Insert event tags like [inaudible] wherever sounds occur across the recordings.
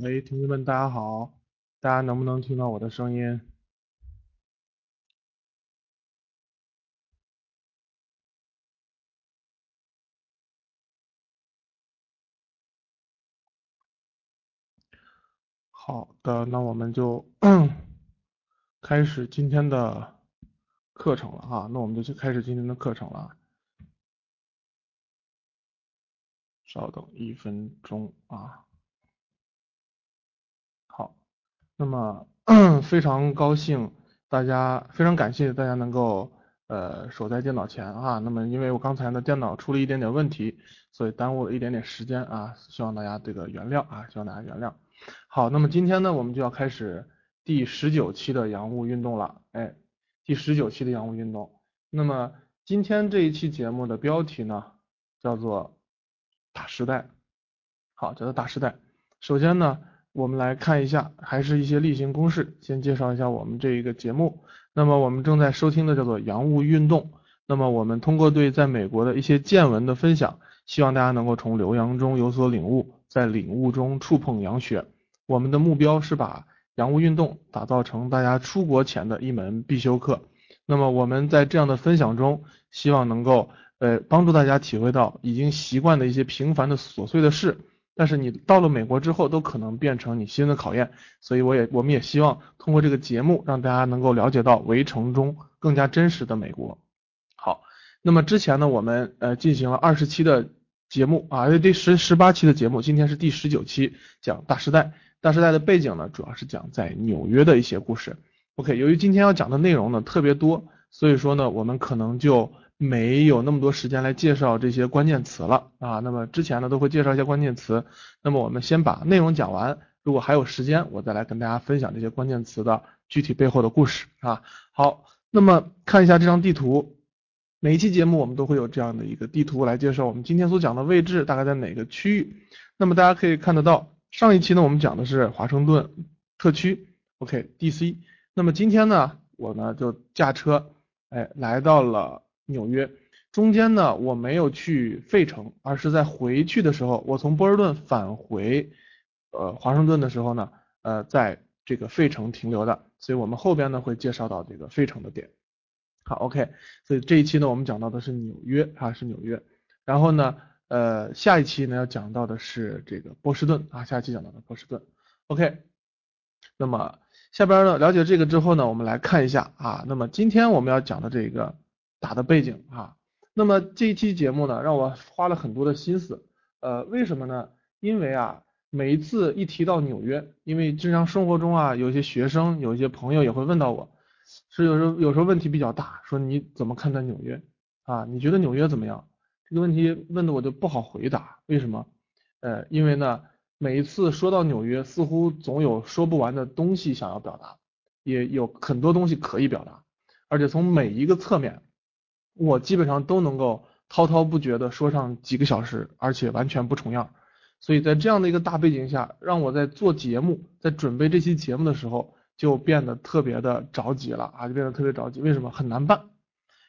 喂，同学们，大家好，大家能不能听到我的声音？好的，那我们就 [clears throat] 开始今天的课程了哈，那我们就去开始今天的课程了。稍等一分钟啊。好，那么 [clears throat] 非常高兴大家，非常感谢大家能够呃守在电脑前啊。那么因为我刚才呢电脑出了一点点问题，所以耽误了一点点时间啊，希望大家这个原谅啊，希望大家原谅。好，那么今天呢我们就要开始第十九期的洋务运动了，哎，第十九期的洋务运动。那么今天这一期节目的标题呢叫做。大时代，好，叫做大时代。首先呢，我们来看一下，还是一些例行公事，先介绍一下我们这一个节目。那么我们正在收听的叫做洋务运动。那么我们通过对在美国的一些见闻的分享，希望大家能够从留洋中有所领悟，在领悟中触碰洋学。我们的目标是把洋务运动打造成大家出国前的一门必修课。那么我们在这样的分享中，希望能够。呃，帮助大家体会到已经习惯的一些平凡的琐碎的事，但是你到了美国之后，都可能变成你新的考验。所以我也，我们也希望通过这个节目，让大家能够了解到围城中更加真实的美国。好，那么之前呢，我们呃进行了二十期的节目啊，第十十八期的节目，今天是第十九期，讲大时代。大时代的背景呢，主要是讲在纽约的一些故事。OK，由于今天要讲的内容呢特别多，所以说呢，我们可能就。没有那么多时间来介绍这些关键词了啊，那么之前呢都会介绍一些关键词，那么我们先把内容讲完，如果还有时间，我再来跟大家分享这些关键词的具体背后的故事啊。好，那么看一下这张地图，每一期节目我们都会有这样的一个地图来介绍我们今天所讲的位置大概在哪个区域。那么大家可以看得到，上一期呢我们讲的是华盛顿特区，OK，DC。那么今天呢我呢就驾车，哎，来到了。纽约中间呢，我没有去费城，而是在回去的时候，我从波士顿返回呃华盛顿的时候呢，呃，在这个费城停留的，所以我们后边呢会介绍到这个费城的点。好，OK，所以这一期呢我们讲到的是纽约啊，是纽约，然后呢，呃，下一期呢要讲到的是这个波士顿啊，下一期讲到的波士顿。OK，那么下边呢了解这个之后呢，我们来看一下啊，那么今天我们要讲的这个。打的背景啊，那么这一期节目呢，让我花了很多的心思，呃，为什么呢？因为啊，每一次一提到纽约，因为日常生活中啊，有一些学生，有一些朋友也会问到我，是有时候有时候问题比较大，说你怎么看待纽约啊？你觉得纽约怎么样？这个问题问的我就不好回答，为什么？呃，因为呢，每一次说到纽约，似乎总有说不完的东西想要表达，也有很多东西可以表达，而且从每一个侧面。我基本上都能够滔滔不绝的说上几个小时，而且完全不重样。所以在这样的一个大背景下，让我在做节目，在准备这期节目的时候，就变得特别的着急了啊，就变得特别着急。为什么？很难办，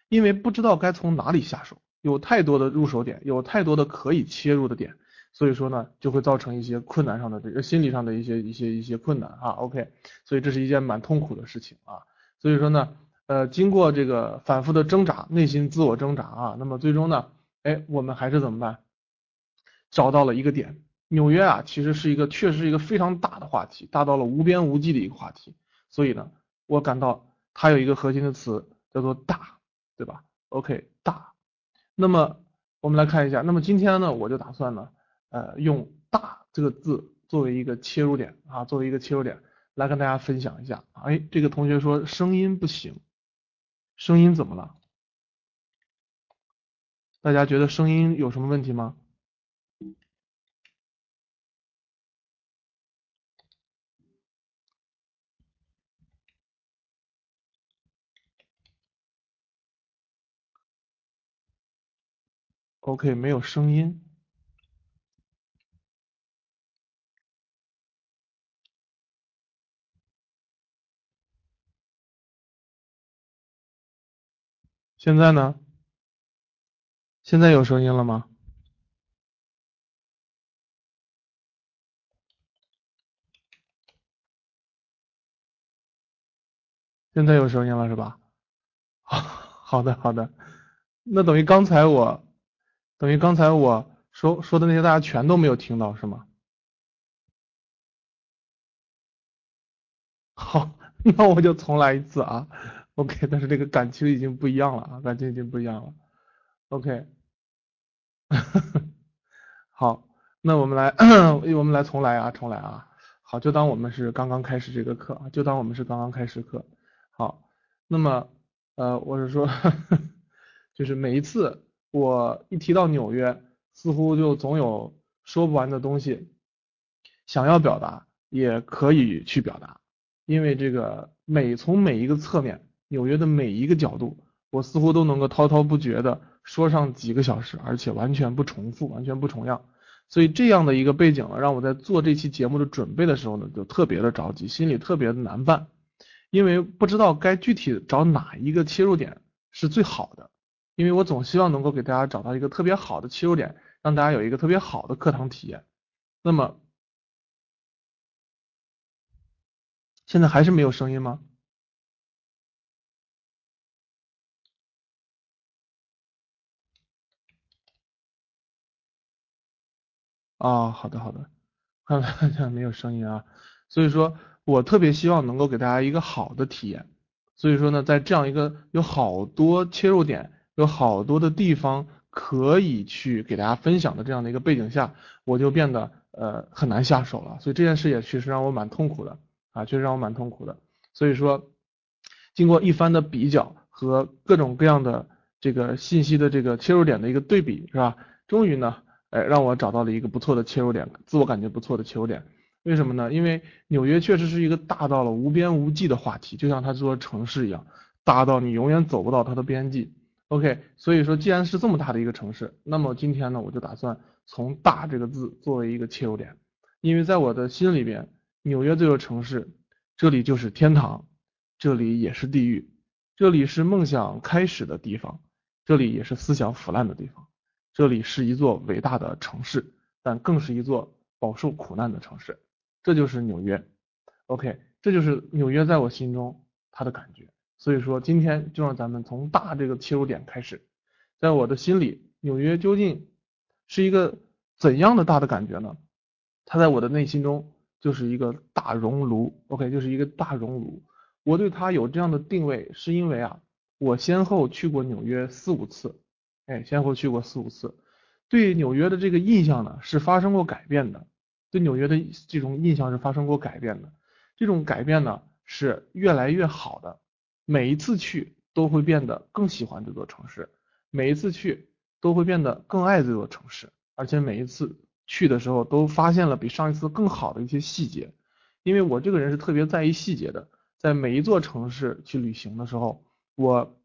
因为不知道该从哪里下手，有太多的入手点，有太多的可以切入的点，所以说呢，就会造成一些困难上的这个心理上的一些一些一些困难啊。OK，所以这是一件蛮痛苦的事情啊。所以说呢。呃，经过这个反复的挣扎，内心自我挣扎啊，那么最终呢，哎，我们还是怎么办？找到了一个点，纽约啊，其实是一个确实是一个非常大的话题，大到了无边无际的一个话题。所以呢，我感到它有一个核心的词叫做大，对吧？OK，大。那么我们来看一下，那么今天呢，我就打算呢，呃，用大这个字作为一个切入点啊，作为一个切入点来跟大家分享一下。哎，这个同学说声音不行。声音怎么了？大家觉得声音有什么问题吗？OK，没有声音。现在呢？现在有声音了吗？现在有声音了是吧？好 [laughs] 好的好的，那等于刚才我，等于刚才我说说的那些大家全都没有听到是吗？好，[laughs] 那我就重来一次啊。OK，[laughs] 但是这个感情已经不一样了啊，感情已经不一样了。OK，[laughs] 好，那我们来，我们来重来啊，重来啊。好，就当我们是刚刚开始这个课啊，就当我们是刚刚开始课。好，那么呃，我是说，[laughs] 就是每一次我一提到纽约，似乎就总有说不完的东西想要表达，也可以去表达。因为这个每从每一个侧面，纽约的每一个角度，我似乎都能够滔滔不绝的说上几个小时，而且完全不重复，完全不重样。所以这样的一个背景呢，让我在做这期节目的准备的时候呢，就特别的着急，心里特别的难办，因为不知道该具体找哪一个切入点是最好的。因为我总希望能够给大家找到一个特别好的切入点，让大家有一个特别好的课堂体验。那么。现在还是没有声音吗？啊，好的好的，看来没有声音啊，所以说我特别希望能够给大家一个好的体验，所以说呢，在这样一个有好多切入点、有好多的地方可以去给大家分享的这样的一个背景下，我就变得呃很难下手了，所以这件事也确实让我蛮痛苦的。啊，确实让我蛮痛苦的。所以说，经过一番的比较和各种各样的这个信息的这个切入点的一个对比，是吧？终于呢，哎，让我找到了一个不错的切入点，自我感觉不错的切入点。为什么呢？因为纽约确实是一个大到了无边无际的话题，就像它这座城市一样，大到你永远走不到它的边际。OK，所以说既然是这么大的一个城市，那么今天呢，我就打算从“大”这个字作为一个切入点，因为在我的心里边。纽约这座城市，这里就是天堂，这里也是地狱，这里是梦想开始的地方，这里也是思想腐烂的地方，这里是一座伟大的城市，但更是一座饱受苦难的城市。这就是纽约，OK，这就是纽约在我心中它的感觉。所以说，今天就让咱们从大这个切入点开始，在我的心里，纽约究竟是一个怎样的大的感觉呢？它在我的内心中。就是一个大熔炉，OK，就是一个大熔炉。我对它有这样的定位，是因为啊，我先后去过纽约四五次，哎，先后去过四五次，对纽约的这个印象呢是发生过改变的，对纽约的这种印象是发生过改变的，这种改变呢是越来越好的，每一次去都会变得更喜欢这座城市，每一次去都会变得更爱这座城市，而且每一次。去的时候都发现了比上一次更好的一些细节，因为我这个人是特别在意细节的，在每一座城市去旅行的时候，我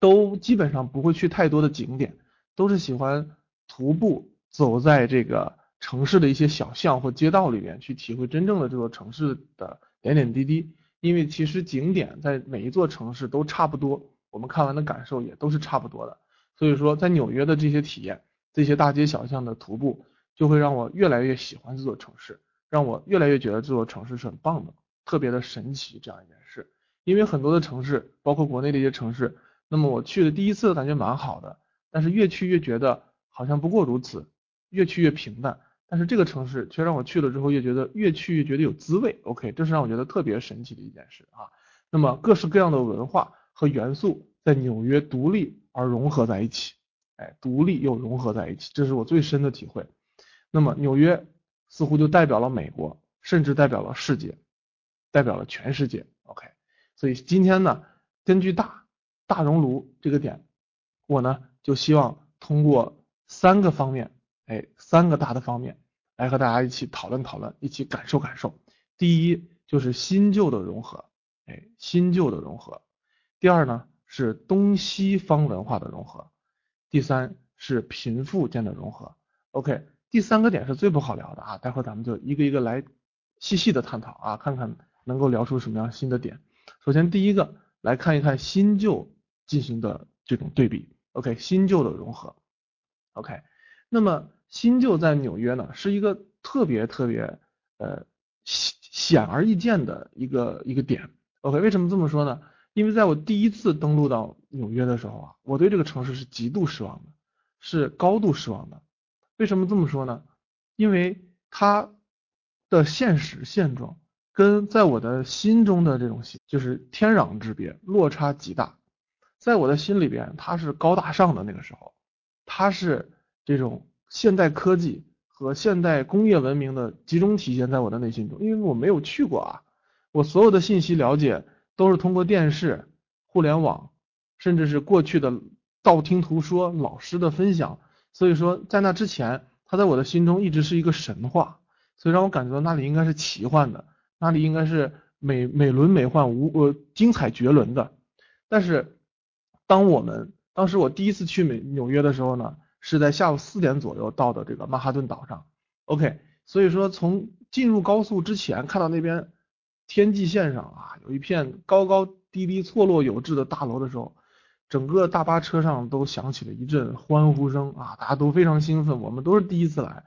都基本上不会去太多的景点，都是喜欢徒步走在这个城市的一些小巷或街道里面，去体会真正的这座城市的点点滴滴。因为其实景点在每一座城市都差不多，我们看完的感受也都是差不多的。所以说，在纽约的这些体验，这些大街小巷的徒步。就会让我越来越喜欢这座城市，让我越来越觉得这座城市是很棒的，特别的神奇这样一件事。因为很多的城市，包括国内的一些城市，那么我去的第一次感觉蛮好的，但是越去越觉得好像不过如此，越去越平淡。但是这个城市却让我去了之后越觉得越去越觉得有滋味。OK，这是让我觉得特别神奇的一件事啊。那么各式各样的文化和元素在纽约独立而融合在一起，哎，独立又融合在一起，这是我最深的体会。那么纽约似乎就代表了美国，甚至代表了世界，代表了全世界。OK，所以今天呢，根据大大熔炉这个点，我呢就希望通过三个方面，哎，三个大的方面来和大家一起讨论讨论，一起感受感受。第一就是新旧的融合，哎，新旧的融合。第二呢是东西方文化的融合。第三是贫富间的融合。OK。第三个点是最不好聊的啊，待会儿咱们就一个一个来细细的探讨啊，看看能够聊出什么样新的点。首先第一个来看一看新旧进行的这种对比，OK，新旧的融合，OK。那么新旧在纽约呢是一个特别特别呃显显而易见的一个一个点，OK，为什么这么说呢？因为在我第一次登陆到纽约的时候啊，我对这个城市是极度失望的，是高度失望的。为什么这么说呢？因为它的现实现状跟在我的心中的这种就是天壤之别，落差极大。在我的心里边，它是高大上的那个时候，它是这种现代科技和现代工业文明的集中体现在我的内心中。因为我没有去过啊，我所有的信息了解。都是通过电视、互联网，甚至是过去的道听途说、老师的分享，所以说在那之前，他在我的心中一直是一个神话，所以让我感觉到那里应该是奇幻的，那里应该是美美轮美奂、无呃精彩绝伦的。但是，当我们当时我第一次去美纽约的时候呢，是在下午四点左右到的这个曼哈顿岛上，OK，所以说从进入高速之前看到那边。天际线上啊，有一片高高低低、错落有致的大楼的时候，整个大巴车上都响起了一阵欢呼声啊，大家都非常兴奋。我们都是第一次来，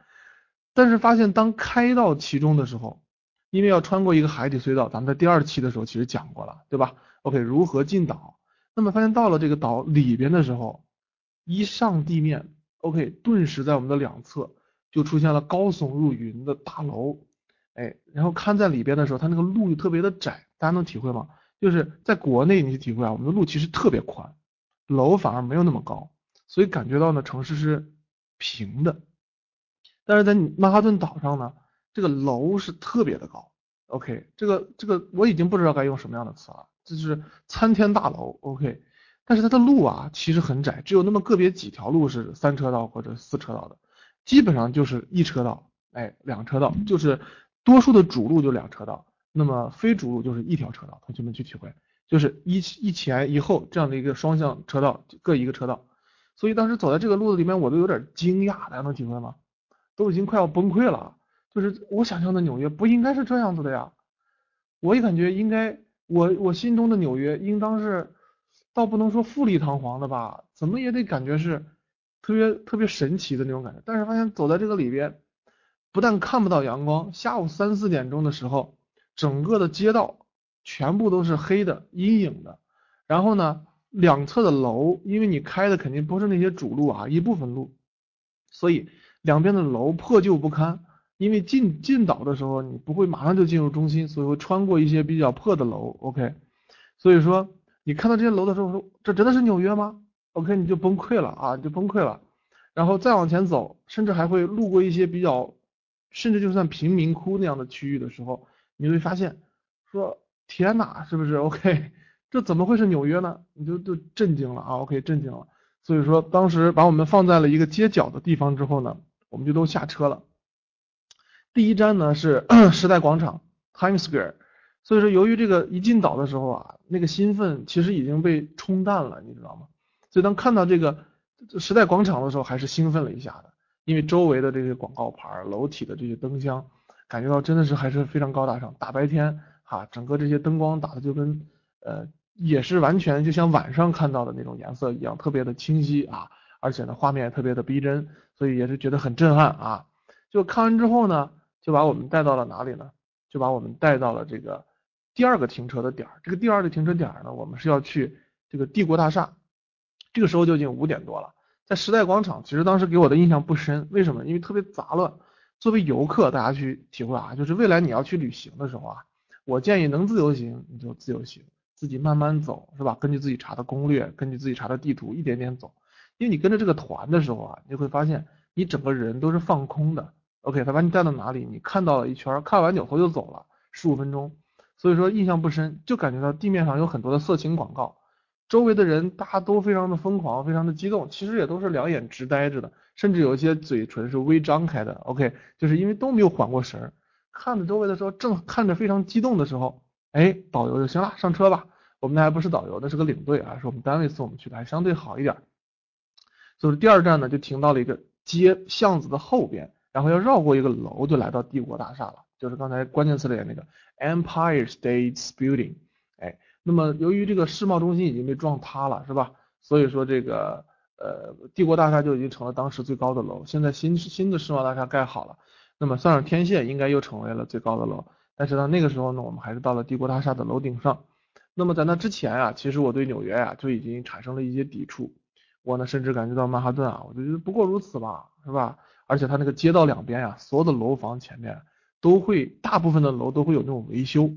但是发现当开到其中的时候，因为要穿过一个海底隧道，咱们在第二期的时候其实讲过了，对吧？OK，如何进岛？那么发现到了这个岛里边的时候，一上地面，OK，顿时在我们的两侧就出现了高耸入云的大楼。哎，然后看在里边的时候，它那个路就特别的窄，大家能体会吗？就是在国内你去体会啊，我们的路其实特别宽，楼反而没有那么高，所以感觉到呢城市是平的。但是在曼哈顿岛上呢，这个楼是特别的高。OK，这个这个我已经不知道该用什么样的词了，就是参天大楼。OK，但是它的路啊其实很窄，只有那么个别几条路是三车道或者四车道的，基本上就是一车道，哎，两车道就是。多数的主路就两车道，那么非主路就是一条车道。同学们去体会，就是一一前一后这样的一个双向车道，各一个车道。所以当时走在这个路子里面，我都有点惊讶，大家能体会吗？都已经快要崩溃了。就是我想象的纽约不应该是这样子的呀，我也感觉应该，我我心中的纽约应当是，倒不能说富丽堂皇的吧，怎么也得感觉是特别特别神奇的那种感觉。但是发现走在这个里边。不但看不到阳光，下午三四点钟的时候，整个的街道全部都是黑的、阴影的。然后呢，两侧的楼，因为你开的肯定不是那些主路啊，一部分路，所以两边的楼破旧不堪。因为进进岛的时候，你不会马上就进入中心，所以会穿过一些比较破的楼。OK，所以说你看到这些楼的时候，说这真的是纽约吗？OK，你就崩溃了啊，你就崩溃了。然后再往前走，甚至还会路过一些比较。甚至就算贫民窟那样的区域的时候，你会发现，说天哪，是不是？OK，[laughs] 这怎么会是纽约呢？你就就震惊了啊！OK，震惊了。所以说当时把我们放在了一个街角的地方之后呢，我们就都下车了。第一站呢是 [coughs] 时代广场 Times Square。所以说由于这个一进岛的时候啊，那个兴奋其实已经被冲淡了，你知道吗？所以当看到这个时代广场的时候，还是兴奋了一下的。因为周围的这些广告牌、楼体的这些灯箱，感觉到真的是还是非常高大上。大白天哈，整个这些灯光打的就跟呃，也是完全就像晚上看到的那种颜色一样，特别的清晰啊，而且呢画面也特别的逼真，所以也是觉得很震撼啊。就看完之后呢，就把我们带到了哪里呢？就把我们带到了这个第二个停车的点儿。这个第二个停车点儿呢，我们是要去这个帝国大厦。这个时候就已经五点多了。在时代广场，其实当时给我的印象不深，为什么？因为特别杂乱。作为游客，大家去体会啊，就是未来你要去旅行的时候啊，我建议能自由行你就自由行，自己慢慢走，是吧？根据自己查的攻略，根据自己查的地图，一点点走。因为你跟着这个团的时候啊，你会发现你整个人都是放空的。OK，他把你带到哪里，你看到了一圈，看完扭头就走了，十五分钟。所以说印象不深，就感觉到地面上有很多的色情广告。周围的人大家都非常的疯狂，非常的激动，其实也都是两眼直呆着的，甚至有一些嘴唇是微张开的。OK，就是因为都没有缓过神，看着周围的时候，正看着非常激动的时候，哎，导游就行了，上车吧。我们那还不是导游，那是个领队啊，是我们单位送我们去的，还相对好一点。就是第二站呢，就停到了一个街巷子的后边，然后要绕过一个楼，就来到帝国大厦了，就是刚才关键词里的那个 Empire State Building。哎。那么由于这个世贸中心已经被撞塌了，是吧？所以说这个呃帝国大厦就已经成了当时最高的楼。现在新新的世贸大厦盖好了，那么算上天线应该又成为了最高的楼。但是呢那个时候呢我们还是到了帝国大厦的楼顶上，那么在那之前啊，其实我对纽约啊就已经产生了一些抵触。我呢甚至感觉到曼哈顿啊，我就觉得不过如此吧，是吧？而且它那个街道两边呀，所有的楼房前面都会，大部分的楼都会有那种维修，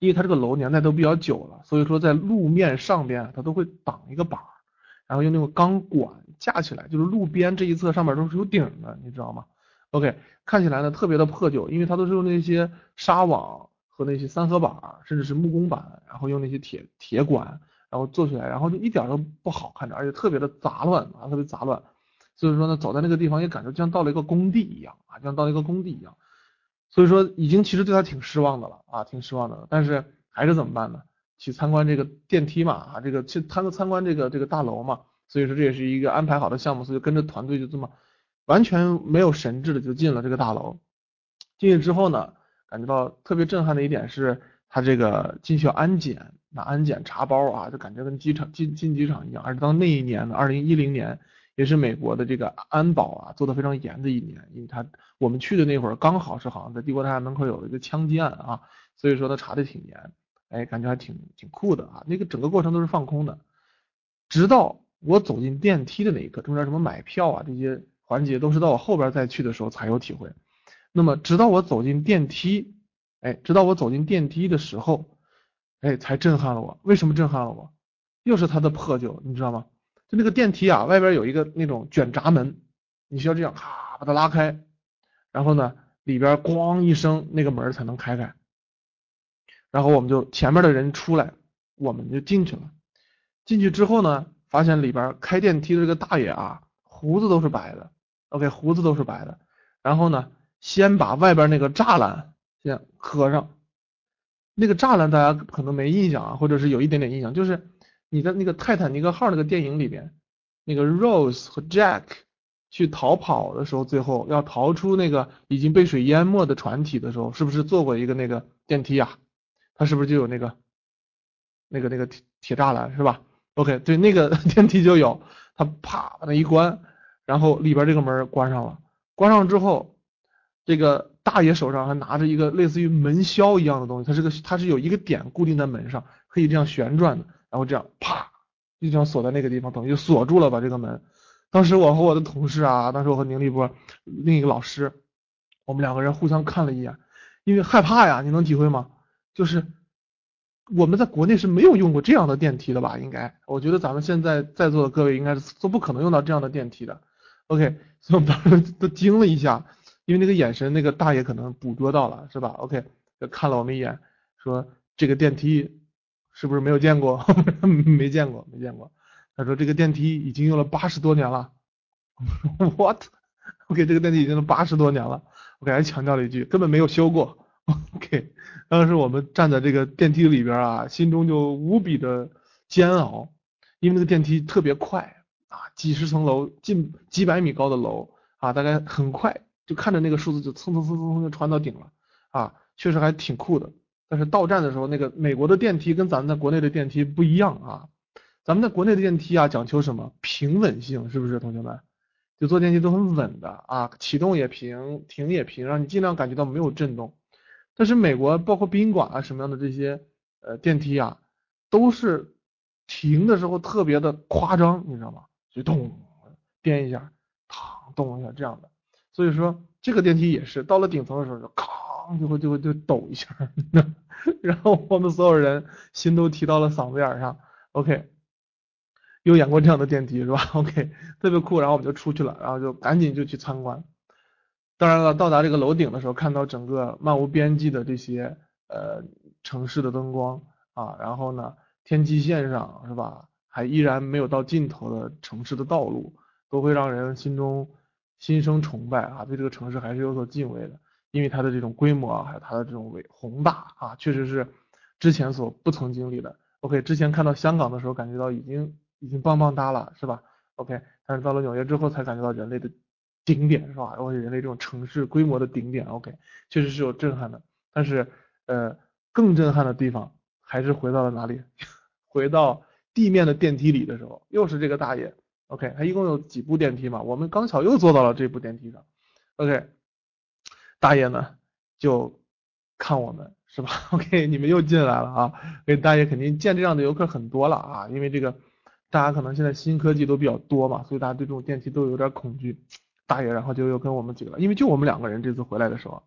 因为它这个楼年代都比较久了，所以说在路面上边它都会挡一个板儿，然后用那种钢管架起来，就是路边这一侧上面都是有顶的，你知道吗？OK，看起来呢特别的破旧，因为它都是用那些纱网和那些三合板，甚至是木工板，然后用那些铁铁管。然后做起来，然后就一点都不好看着，而且特别的杂乱啊，特别杂乱。所以说呢，走在那个地方也感觉像到了一个工地一样啊，像到了一个工地一样。所以说已经其实对他挺失望的了啊，挺失望的。但是还是怎么办呢？去参观这个电梯嘛啊，这个去参参观这个这个大楼嘛。所以说这也是一个安排好的项目，所以跟着团队就这么完全没有神智的就进了这个大楼。进去之后呢，感觉到特别震撼的一点是，他这个进去要安检。那安检查包啊，就感觉跟机场进进机场一样。而且到那一年呢，二零一零年，也是美国的这个安保啊做的非常严的一年，因为他我们去的那会儿刚好是好像在帝国大厦门口有一个枪击案啊，所以说他查的挺严，哎，感觉还挺挺酷的啊。那个整个过程都是放空的，直到我走进电梯的那一刻，中间什么买票啊这些环节都是到我后边再去的时候才有体会。那么直到我走进电梯，哎，直到我走进电梯的时候。哎，才震撼了我。为什么震撼了我？又是它的破旧，你知道吗？就那个电梯啊，外边有一个那种卷闸门，你需要这样咔把它拉开，然后呢，里边咣一声，那个门才能开开。然后我们就前面的人出来，我们就进去了。进去之后呢，发现里边开电梯的这个大爷啊，胡子都是白的。OK，胡子都是白的。然后呢，先把外边那个栅栏先合上。那个栅栏大家可能没印象啊，或者是有一点点印象，就是你在那个泰坦尼克号那个电影里边，那个 Rose 和 Jack 去逃跑的时候，最后要逃出那个已经被水淹没的船体的时候，是不是坐过一个那个电梯啊？它是不是就有那个那个那个铁铁栅栏是吧？OK，对，那个 [laughs] 电梯就有，它啪把那一关，然后里边这个门关上了，关上之后，这个。大爷手上还拿着一个类似于门销一样的东西，它是个它是有一个点固定在门上，可以这样旋转的，然后这样啪就这样锁在那个地方，等于锁住了吧这个门。当时我和我的同事啊，当时我和宁立波另一个老师，我们两个人互相看了一眼，因为害怕呀，你能体会吗？就是我们在国内是没有用过这样的电梯的吧？应该，我觉得咱们现在在座的各位应该是都不可能用到这样的电梯的。OK，所以我们当时都惊了一下。因为那个眼神，那个大爷可能捕捉到了，是吧？OK，看了我们一眼，说这个电梯是不是没有见过？[laughs] 没见过，没见过。他说这个电梯已经用了八十多年了。What？OK，这个电梯已经用了八十多年了。我给他强调了一句，根本没有修过。OK，当时我们站在这个电梯里边啊，心中就无比的煎熬，因为那个电梯特别快啊，几十层楼，近几百米高的楼啊，大概很快。就看着那个数字就蹭蹭蹭蹭蹭就传到顶了啊，确实还挺酷的。但是到站的时候，那个美国的电梯跟咱们在国内的电梯不一样啊。咱们在国内的电梯啊，讲求什么平稳性，是不是同学们？就坐电梯都很稳的啊，启动也平，停也平，让你尽量感觉到没有震动。但是美国包括宾馆啊什么样的这些呃电梯啊，都是停的时候特别的夸张，你知道吗？就咚颠一下，嘡动一下这样的。所以说这个电梯也是到了顶层的时候就咔就会就会就抖一下，[laughs] 然后我们所有人心都提到了嗓子眼上。OK，有演过这样的电梯是吧？OK，特别酷。然后我们就出去了，然后就赶紧就去参观。当然了，到达这个楼顶的时候，看到整个漫无边际的这些呃城市的灯光啊，然后呢天际线上是吧，还依然没有到尽头的城市的道路，都会让人心中。心生崇拜啊，对这个城市还是有所敬畏的，因为它的这种规模啊，还有它的这种伟宏大啊，确实是之前所不曾经历的。OK，之前看到香港的时候，感觉到已经已经棒棒哒了，是吧？OK，但是到了纽约之后，才感觉到人类的顶点，是吧？然后人类这种城市规模的顶点，OK，确实是有震撼的。但是呃，更震撼的地方还是回到了哪里？[laughs] 回到地面的电梯里的时候，又是这个大爷。OK，他一共有几部电梯嘛？我们刚巧又坐到了这部电梯上。OK，大爷呢就看我们是吧？[laughs] OK，你们又进来了啊！给大爷肯定见这样的游客很多了啊，因为这个大家可能现在新科技都比较多嘛，所以大家对这种电梯都有点恐惧。大爷然后就又跟我们几个，因为就我们两个人这次回来的时候，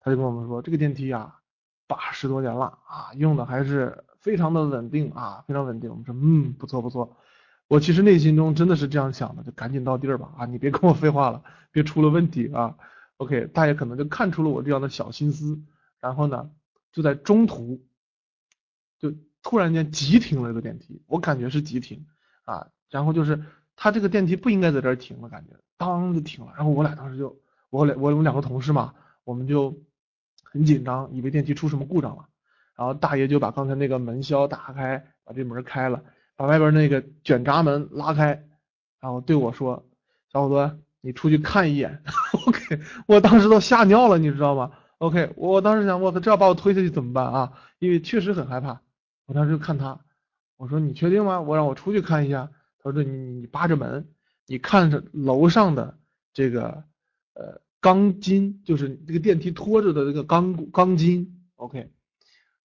他就跟我们说这个电梯啊，八十多年了啊，用的还是非常的稳定啊，非常稳定。我们说嗯，不错不错。我其实内心中真的是这样想的，就赶紧到地儿吧啊，你别跟我废话了，别出了问题啊。OK，大爷可能就看出了我这样的小心思，然后呢。就在中途，就突然间急停了这个电梯，我感觉是急停啊，然后就是他这个电梯不应该在这停了，感觉当就停了，然后我俩当时就我俩我们两个同事嘛，我们就很紧张，以为电梯出什么故障了，然后大爷就把刚才那个门销打开，把这门开了，把外边那个卷闸门拉开，然后对我说：“小伙子，你出去看一眼。[laughs] ”OK，我当时都吓尿了，你知道吗？OK，我当时想，我操，这要把我推下去怎么办啊？因为确实很害怕。我当时就看他，我说你确定吗？我让我出去看一下。他说你你扒着门，你看着楼上的这个呃钢筋，就是这个电梯拖着的这个钢钢筋。OK，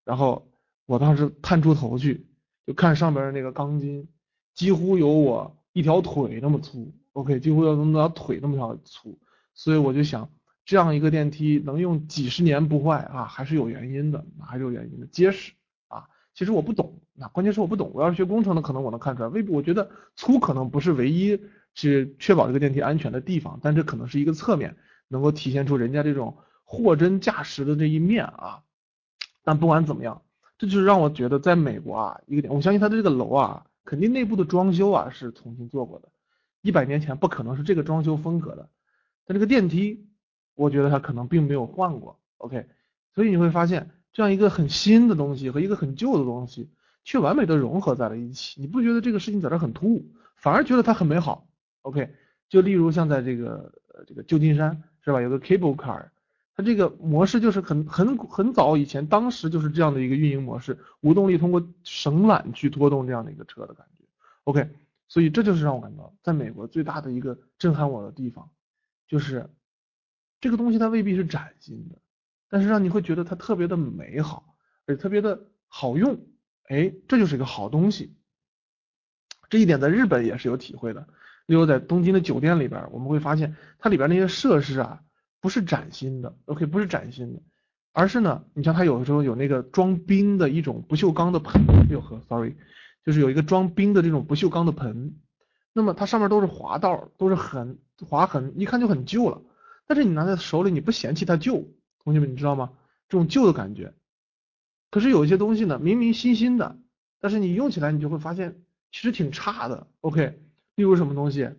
然后我当时探出头去，就看上边那个钢筋，几乎有我一条腿那么粗。OK，几乎有那么腿那么条粗，所以我就想。这样一个电梯能用几十年不坏啊，还是有原因的，还是有原因的，结实啊。其实我不懂，那关键是我不懂。我要是学工程的，可能我能看出来。未必，我觉得粗可能不是唯一是确保这个电梯安全的地方，但这可能是一个侧面，能够体现出人家这种货真价实的这一面啊。但不管怎么样，这就是让我觉得在美国啊，一个点，我相信它的这个楼啊，肯定内部的装修啊是重新做过的，一百年前不可能是这个装修风格的，但这个电梯。我觉得它可能并没有换过，OK，所以你会发现这样一个很新的东西和一个很旧的东西却完美的融合在了一起，你不觉得这个事情在这很突兀，反而觉得它很美好，OK，就例如像在这个呃这个旧金山是吧，有个 Cable Car，它这个模式就是很很很早以前，当时就是这样的一个运营模式，无动力通过绳缆去拖动这样的一个车的感觉，OK，所以这就是让我感到在美国最大的一个震撼我的地方，就是。这个东西它未必是崭新的，但是让你会觉得它特别的美好，而且特别的好用，哎，这就是一个好东西。这一点在日本也是有体会的。例如在东京的酒店里边，我们会发现它里边那些设施啊，不是崭新的，OK，不是崭新的，而是呢，你像它有的时候有那个装冰的一种不锈钢的盆，哟呵，sorry，就是有一个装冰的这种不锈钢的盆，那么它上面都是滑道，都是痕划痕，一看就很旧了。但是你拿在手里，你不嫌弃它旧，同学们你知道吗？这种旧的感觉。可是有一些东西呢，明明新新的，但是你用起来你就会发现其实挺差的。OK，例如什么东西？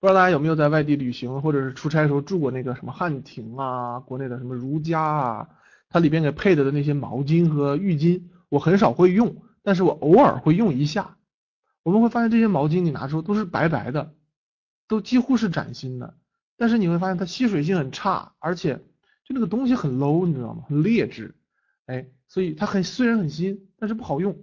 不知道大家有没有在外地旅行或者是出差的时候住过那个什么汉庭啊，国内的什么如家啊，它里边给配的的那些毛巾和浴巾，我很少会用，但是我偶尔会用一下。我们会发现这些毛巾你拿出都是白白的，都几乎是崭新的。但是你会发现它吸水性很差，而且就那个东西很 low，你知道吗？很劣质，哎，所以它很虽然很新，但是不好用。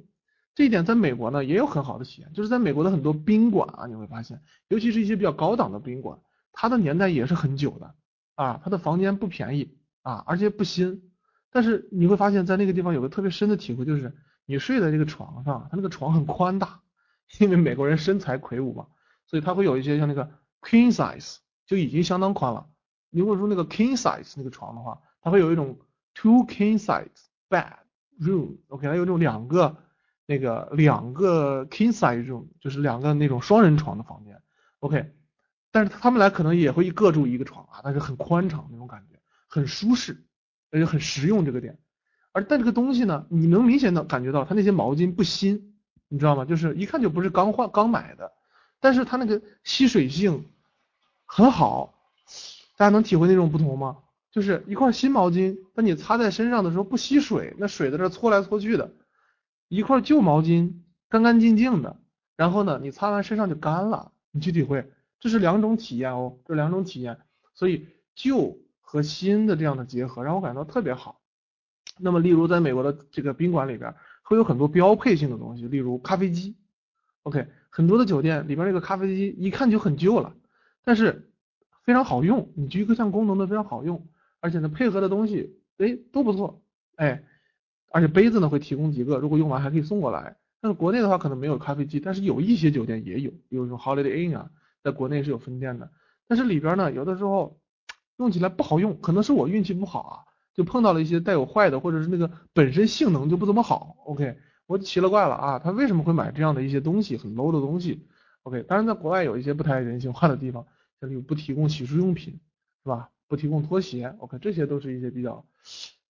这一点在美国呢也有很好的体验，就是在美国的很多宾馆啊，你会发现，尤其是一些比较高档的宾馆，它的年代也是很久的啊，它的房间不便宜啊，而且不新。但是你会发现在那个地方有个特别深的体会，就是你睡在这个床上，它那个床很宽大，因为美国人身材魁梧嘛，所以它会有一些像那个 queen size。就已经相当宽了。如果说那个 king size 那个床的话，它会有一种 two king size bed room，OK，它有那种两个那个两个 king size room，就是两个那种双人床的房间，OK。但是他们来可能也会各住一个床啊，但是很宽敞那种感觉，很舒适，而且很实用这个点。而但这个东西呢，你能明显的感觉到它那些毛巾不新，你知道吗？就是一看就不是刚换刚买的，但是它那个吸水性。很好，大家能体会那种不同吗？就是一块新毛巾，当你擦在身上的时候不吸水，那水在这搓来搓去的；一块旧毛巾，干干净净的，然后呢，你擦完身上就干了。你去体会，这是两种体验哦，这两种体验。所以旧和新的这样的结合，让我感到特别好。那么，例如在美国的这个宾馆里边，会有很多标配性的东西，例如咖啡机。OK，很多的酒店里边这个咖啡机一看就很旧了。但是非常好用，你居各项功能都非常好用，而且呢配合的东西，哎都不错，哎，而且杯子呢会提供几个，如果用完还可以送过来。但是国内的话可能没有咖啡机，但是有一些酒店也有，比如说 Holiday Inn 啊，在国内是有分店的。但是里边呢，有的时候用起来不好用，可能是我运气不好啊，就碰到了一些带有坏的，或者是那个本身性能就不怎么好。OK，我奇了怪了啊，他为什么会买这样的一些东西，很 low 的东西？OK，当然在国外有一些不太人性化的地方，像例如不提供洗漱用品，是吧？不提供拖鞋，OK，这些都是一些比较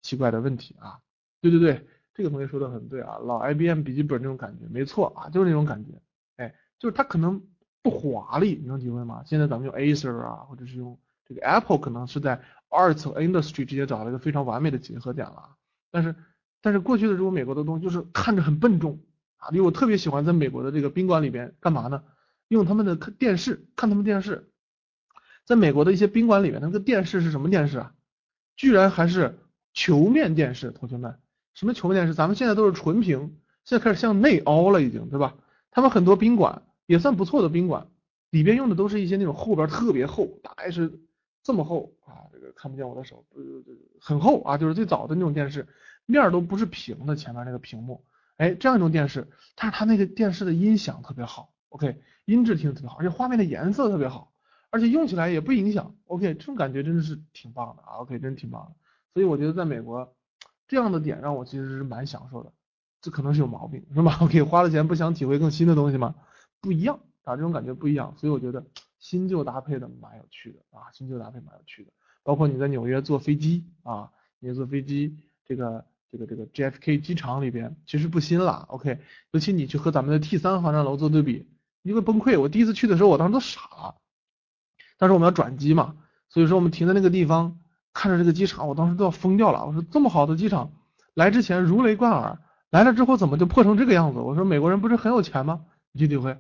奇怪的问题啊。对对对。这个同学说的很对啊，老 IBM 笔记本那种感觉，没错啊，就是那种感觉，哎，就是它可能不华丽，你能体会吗？现在咱们用 Acer 啊，或者是用这个 Apple，可能是在 Arts 和 Industry 之间找了一个非常完美的结合点了。但是，但是过去的这种美国的东西就是看着很笨重啊，因为我特别喜欢在美国的这个宾馆里边干嘛呢？用他们的电视看他们电视，在美国的一些宾馆里面，那个电视是什么电视啊？居然还是球面电视，同学们。什么球面电视？咱们现在都是纯屏，现在开始向内凹了，已经，对吧？他们很多宾馆也算不错的宾馆，里边用的都是一些那种后边特别厚，大概是这么厚啊，这个看不见我的手，呃，很厚啊，就是最早的那种电视，面儿都不是平的，前面那个屏幕，哎，这样一种电视，但是它那个电视的音响特别好，OK，音质听特别好，而且画面的颜色特别好，而且用起来也不影响，OK，这种感觉真的是挺棒的啊，OK，真挺棒的，所以我觉得在美国。这样的点让我其实是蛮享受的，这可能是有毛病，是吧？[laughs] OK，花了钱不想体会更新的东西吗？不一样啊，这种感觉不一样，所以我觉得新旧搭配的蛮有趣的啊，新旧搭配蛮有趣的。包括你在纽约坐飞机啊，你坐飞机这个这个这个 JFK 机场里边其实不新了，OK，尤其你去和咱们的 T 三航站楼做对比，你会崩溃。我第一次去的时候，我当时都傻了。但是我们要转机嘛，所以说我们停在那个地方。看着这个机场，我当时都要疯掉了。我说这么好的机场，来之前如雷贯耳，来了之后怎么就破成这个样子？我说美国人不是很有钱吗？你去体会。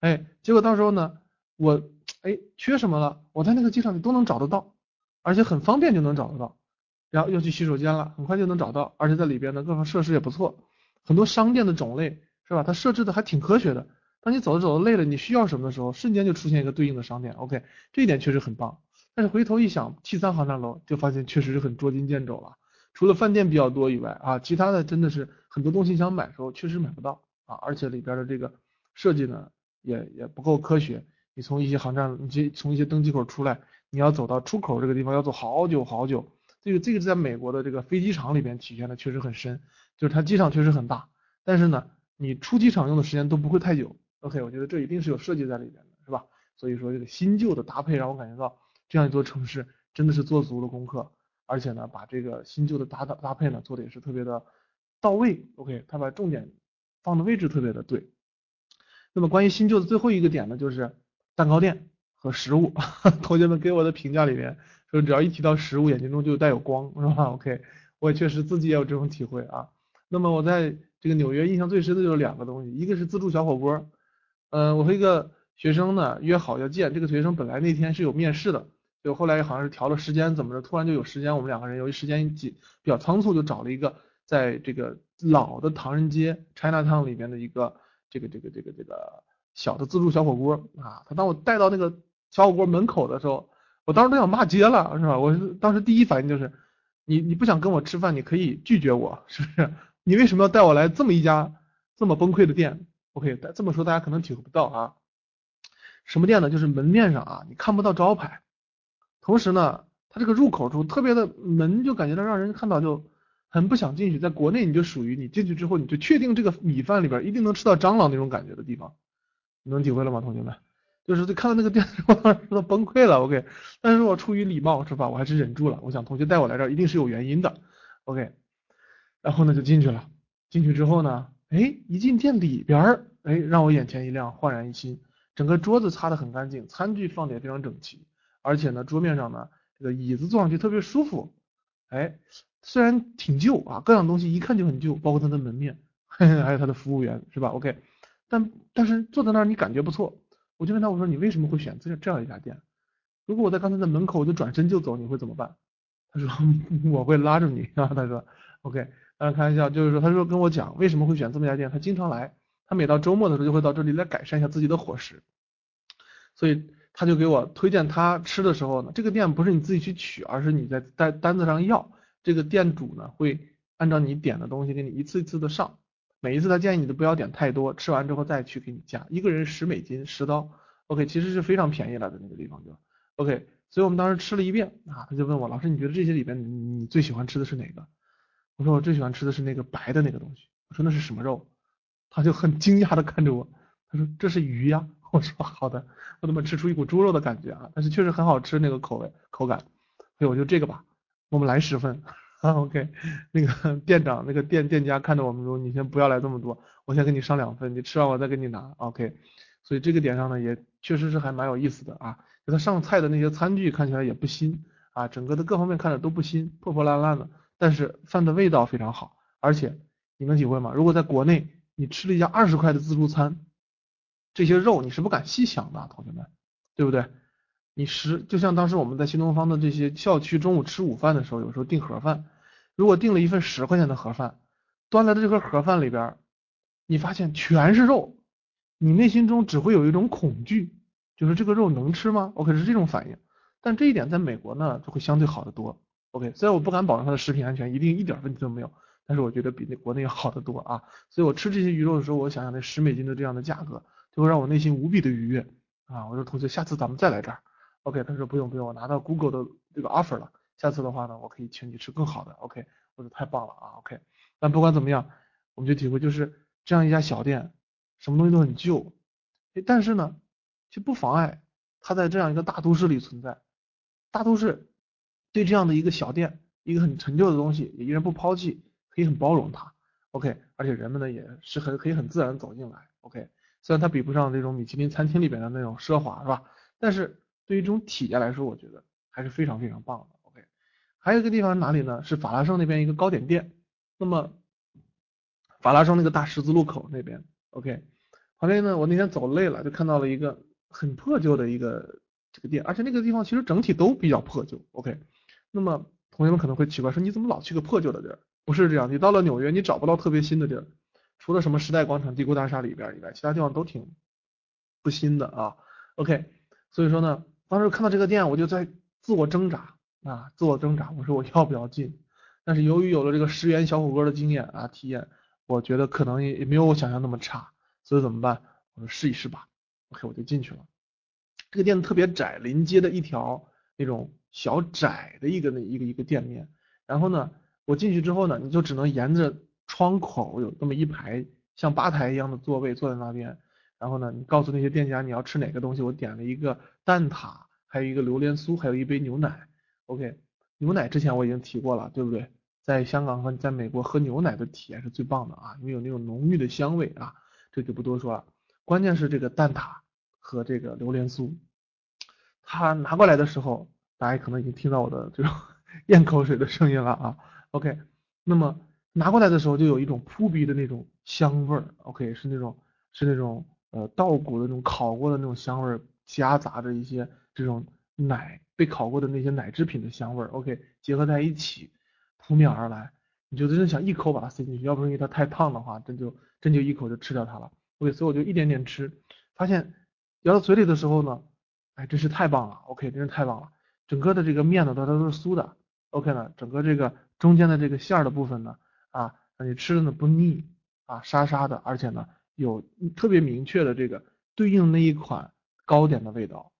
哎，结果到时候呢，我哎缺什么了？我在那个机场里都能找得到，而且很方便就能找得到。然后要去洗手间了，很快就能找到，而且在里边呢各方设施也不错，很多商店的种类是吧？它设置的还挺科学的。当你走着走着累了，你需要什么的时候，瞬间就出现一个对应的商店。OK，这一点确实很棒。但是回头一想，T 三航站楼就发现确实是很捉襟见肘了。除了饭店比较多以外啊，其他的真的是很多东西想买的时候确实买不到啊。而且里边的这个设计呢，也也不够科学。你从一些航站，你从一些登机口出来，你要走到出口这个地方要走好久好久。这个这个在美国的这个飞机场里边体现的确实很深，就是它机场确实很大，但是呢，你出机场用的时间都不会太久。OK，我觉得这一定是有设计在里边的，是吧？所以说这个新旧的搭配让我感觉到。这样一座城市真的是做足了功课，而且呢，把这个新旧的搭搭搭配呢做的也是特别的到位。OK，他把重点放的位置特别的对。那么关于新旧的最后一个点呢，就是蛋糕店和食物。[laughs] 同学们给我的评价里面说，只要一提到食物，眼睛中就带有光，是吧？OK，我也确实自己也有这种体会啊。那么我在这个纽约印象最深的就是两个东西，一个是自助小火锅。嗯，我和一个学生呢约好要见，这个学生本来那天是有面试的。就后来好像是调了时间，怎么着，突然就有时间。我们两个人由于时间紧，比较仓促，就找了一个在这个老的唐人街 China Town 里边的一个这个这个这个这个小的自助小火锅啊。他当我带到那个小火锅门口的时候，我当时都想骂街了，是吧？我当时第一反应就是，你你不想跟我吃饭，你可以拒绝我，是不是？[laughs] 你为什么要带我来这么一家这么崩溃的店？OK，这么说大家可能体会不到啊。什么店呢？就是门面上啊，你看不到招牌。同时呢，它这个入口处特别的门就感觉到让人看到就很不想进去。在国内你就属于你进去之后你就确定这个米饭里边一定能吃到蟑螂那种感觉的地方，能体会了吗，同学们？就是看到那个店 [laughs] 我当时都崩溃了，OK。但是我出于礼貌是吧，我还是忍住了。我想同学带我来这儿一定是有原因的，OK。然后呢就进去了，进去之后呢，哎，一进店里边儿，哎，让我眼前一亮，焕然一新。整个桌子擦得很干净，餐具放的也非常整齐。而且呢，桌面上呢，这个椅子坐上去特别舒服，哎，虽然挺旧啊，各样东西一看就很旧，包括它的门面，[laughs] 还有它的服务员，是吧？OK，但但是坐在那儿你感觉不错，我就问他我说你为什么会选这这样一家店？如果我在刚才在门口我就转身就走，你会怎么办？他说 [laughs] 我会拉着你啊，他说 OK，当然开玩笑，就是说他说跟我讲为什么会选这么家店，他经常来，他每到周末的时候就会到这里来改善一下自己的伙食，所以。他就给我推荐他吃的时候呢，这个店不是你自己去取，而是你在单单子上要，这个店主呢会按照你点的东西给你一次一次的上，每一次他建议你都不要点太多，吃完之后再去给你加，一个人十美金十刀，OK，其实是非常便宜了的那个地方就，OK，所以我们当时吃了一遍啊，他就问我老师你觉得这些里边你最喜欢吃的是哪个？我说我最喜欢吃的是那个白的那个东西，我说那是什么肉？他就很惊讶的看着我，他说这是鱼呀。我说好的，我怎么吃出一股猪肉的感觉啊？但是确实很好吃那个口味口感，所以我就这个吧，我们来十份啊。OK，那个店长那个店店家看着我们说，你先不要来这么多，我先给你上两份，你吃完我再给你拿。OK，所以这个点上呢也确实是还蛮有意思的啊。就他上菜的那些餐具看起来也不新啊，整个的各方面看着都不新，破破烂烂的，但是饭的味道非常好，而且你能体会吗？如果在国内你吃了一家二十块的自助餐。这些肉你是不敢细想的，同学们，对不对？你十就像当时我们在新东方的这些校区中午吃午饭的时候，有时候订盒饭，如果订了一份十块钱的盒饭，端来的这盒盒饭里边，你发现全是肉，你内心中只会有一种恐惧，就是这个肉能吃吗？OK 是这种反应。但这一点在美国呢就会相对好得多。OK，虽然我不敢保证它的食品安全一定一点问题都没有，但是我觉得比那国内要好得多啊。所以我吃这些鱼肉的时候，我想想那十美金的这样的价格。就会让我内心无比的愉悦啊！我说同学，下次咱们再来这儿，OK？他说不用不用，我拿到 Google 的这个 offer 了，下次的话呢，我可以请你吃更好的，OK？我说太棒了啊，OK？但不管怎么样，我们就体会就是这样一家小店，什么东西都很旧，但是呢，却不妨碍它在这样一个大都市里存在。大都市对这样的一个小店，一个很陈旧的东西，也依然不抛弃，可以很包容它，OK？而且人们呢也是很可以很自然走进来，OK？虽然它比不上这种米其林餐厅里边的那种奢华，是吧？但是对于这种体验来说，我觉得还是非常非常棒的。还有一个地方哪里呢？是法拉盛那边一个糕点店。那么法拉盛那个大十字路口那边，OK，旁边呢，我那天走累了，就看到了一个很破旧的一个这个店，而且那个地方其实整体都比较破旧。OK，那么同学们可能会奇怪说，你怎么老去个破旧的地儿？不是这样，你到了纽约，你找不到特别新的地儿。除了什么时代广场、帝国大厦里边以外，其他地方都挺不新的啊。OK，所以说呢，当时看到这个店，我就在自我挣扎啊，自我挣扎，我说我要不要进？但是由于有了这个十元小火锅的经验啊体验，我觉得可能也也没有我想象那么差，所以怎么办？我说试一试吧。OK，我就进去了。这个店特别窄，临街的一条那种小窄的一个那一个一个店面。然后呢，我进去之后呢，你就只能沿着。窗口有那么一排像吧台一样的座位，坐在那边。然后呢，你告诉那些店家你要吃哪个东西，我点了一个蛋挞，还有一个榴莲酥，还有一杯牛奶。OK，牛奶之前我已经提过了，对不对？在香港和在美国喝牛奶的体验是最棒的啊，因为有那种浓郁的香味啊，这就不多说了。关键是这个蛋挞和这个榴莲酥，它拿过来的时候，大家可能已经听到我的这种 [laughs] 咽口水的声音了啊。OK，那么。拿过来的时候就有一种扑鼻的那种香味儿，OK，是那种是那种呃稻谷的那种烤过的那种香味儿，夹杂着一些这种奶被烤过的那些奶制品的香味儿，OK，结合在一起扑面而来，你就真的想一口把它塞进去，要不是因为它太烫的话，真就真就一口就吃掉它了，OK，所以我就一点点吃，发现咬到嘴里的时候呢，哎，真是太棒了，OK，真是太棒了，整个的这个面呢它都是酥的，OK 呢，整个这个中间的这个馅儿的部分呢。啊，让你吃的呢不腻啊，沙沙的，而且呢有特别明确的这个对应那一款糕点的味道。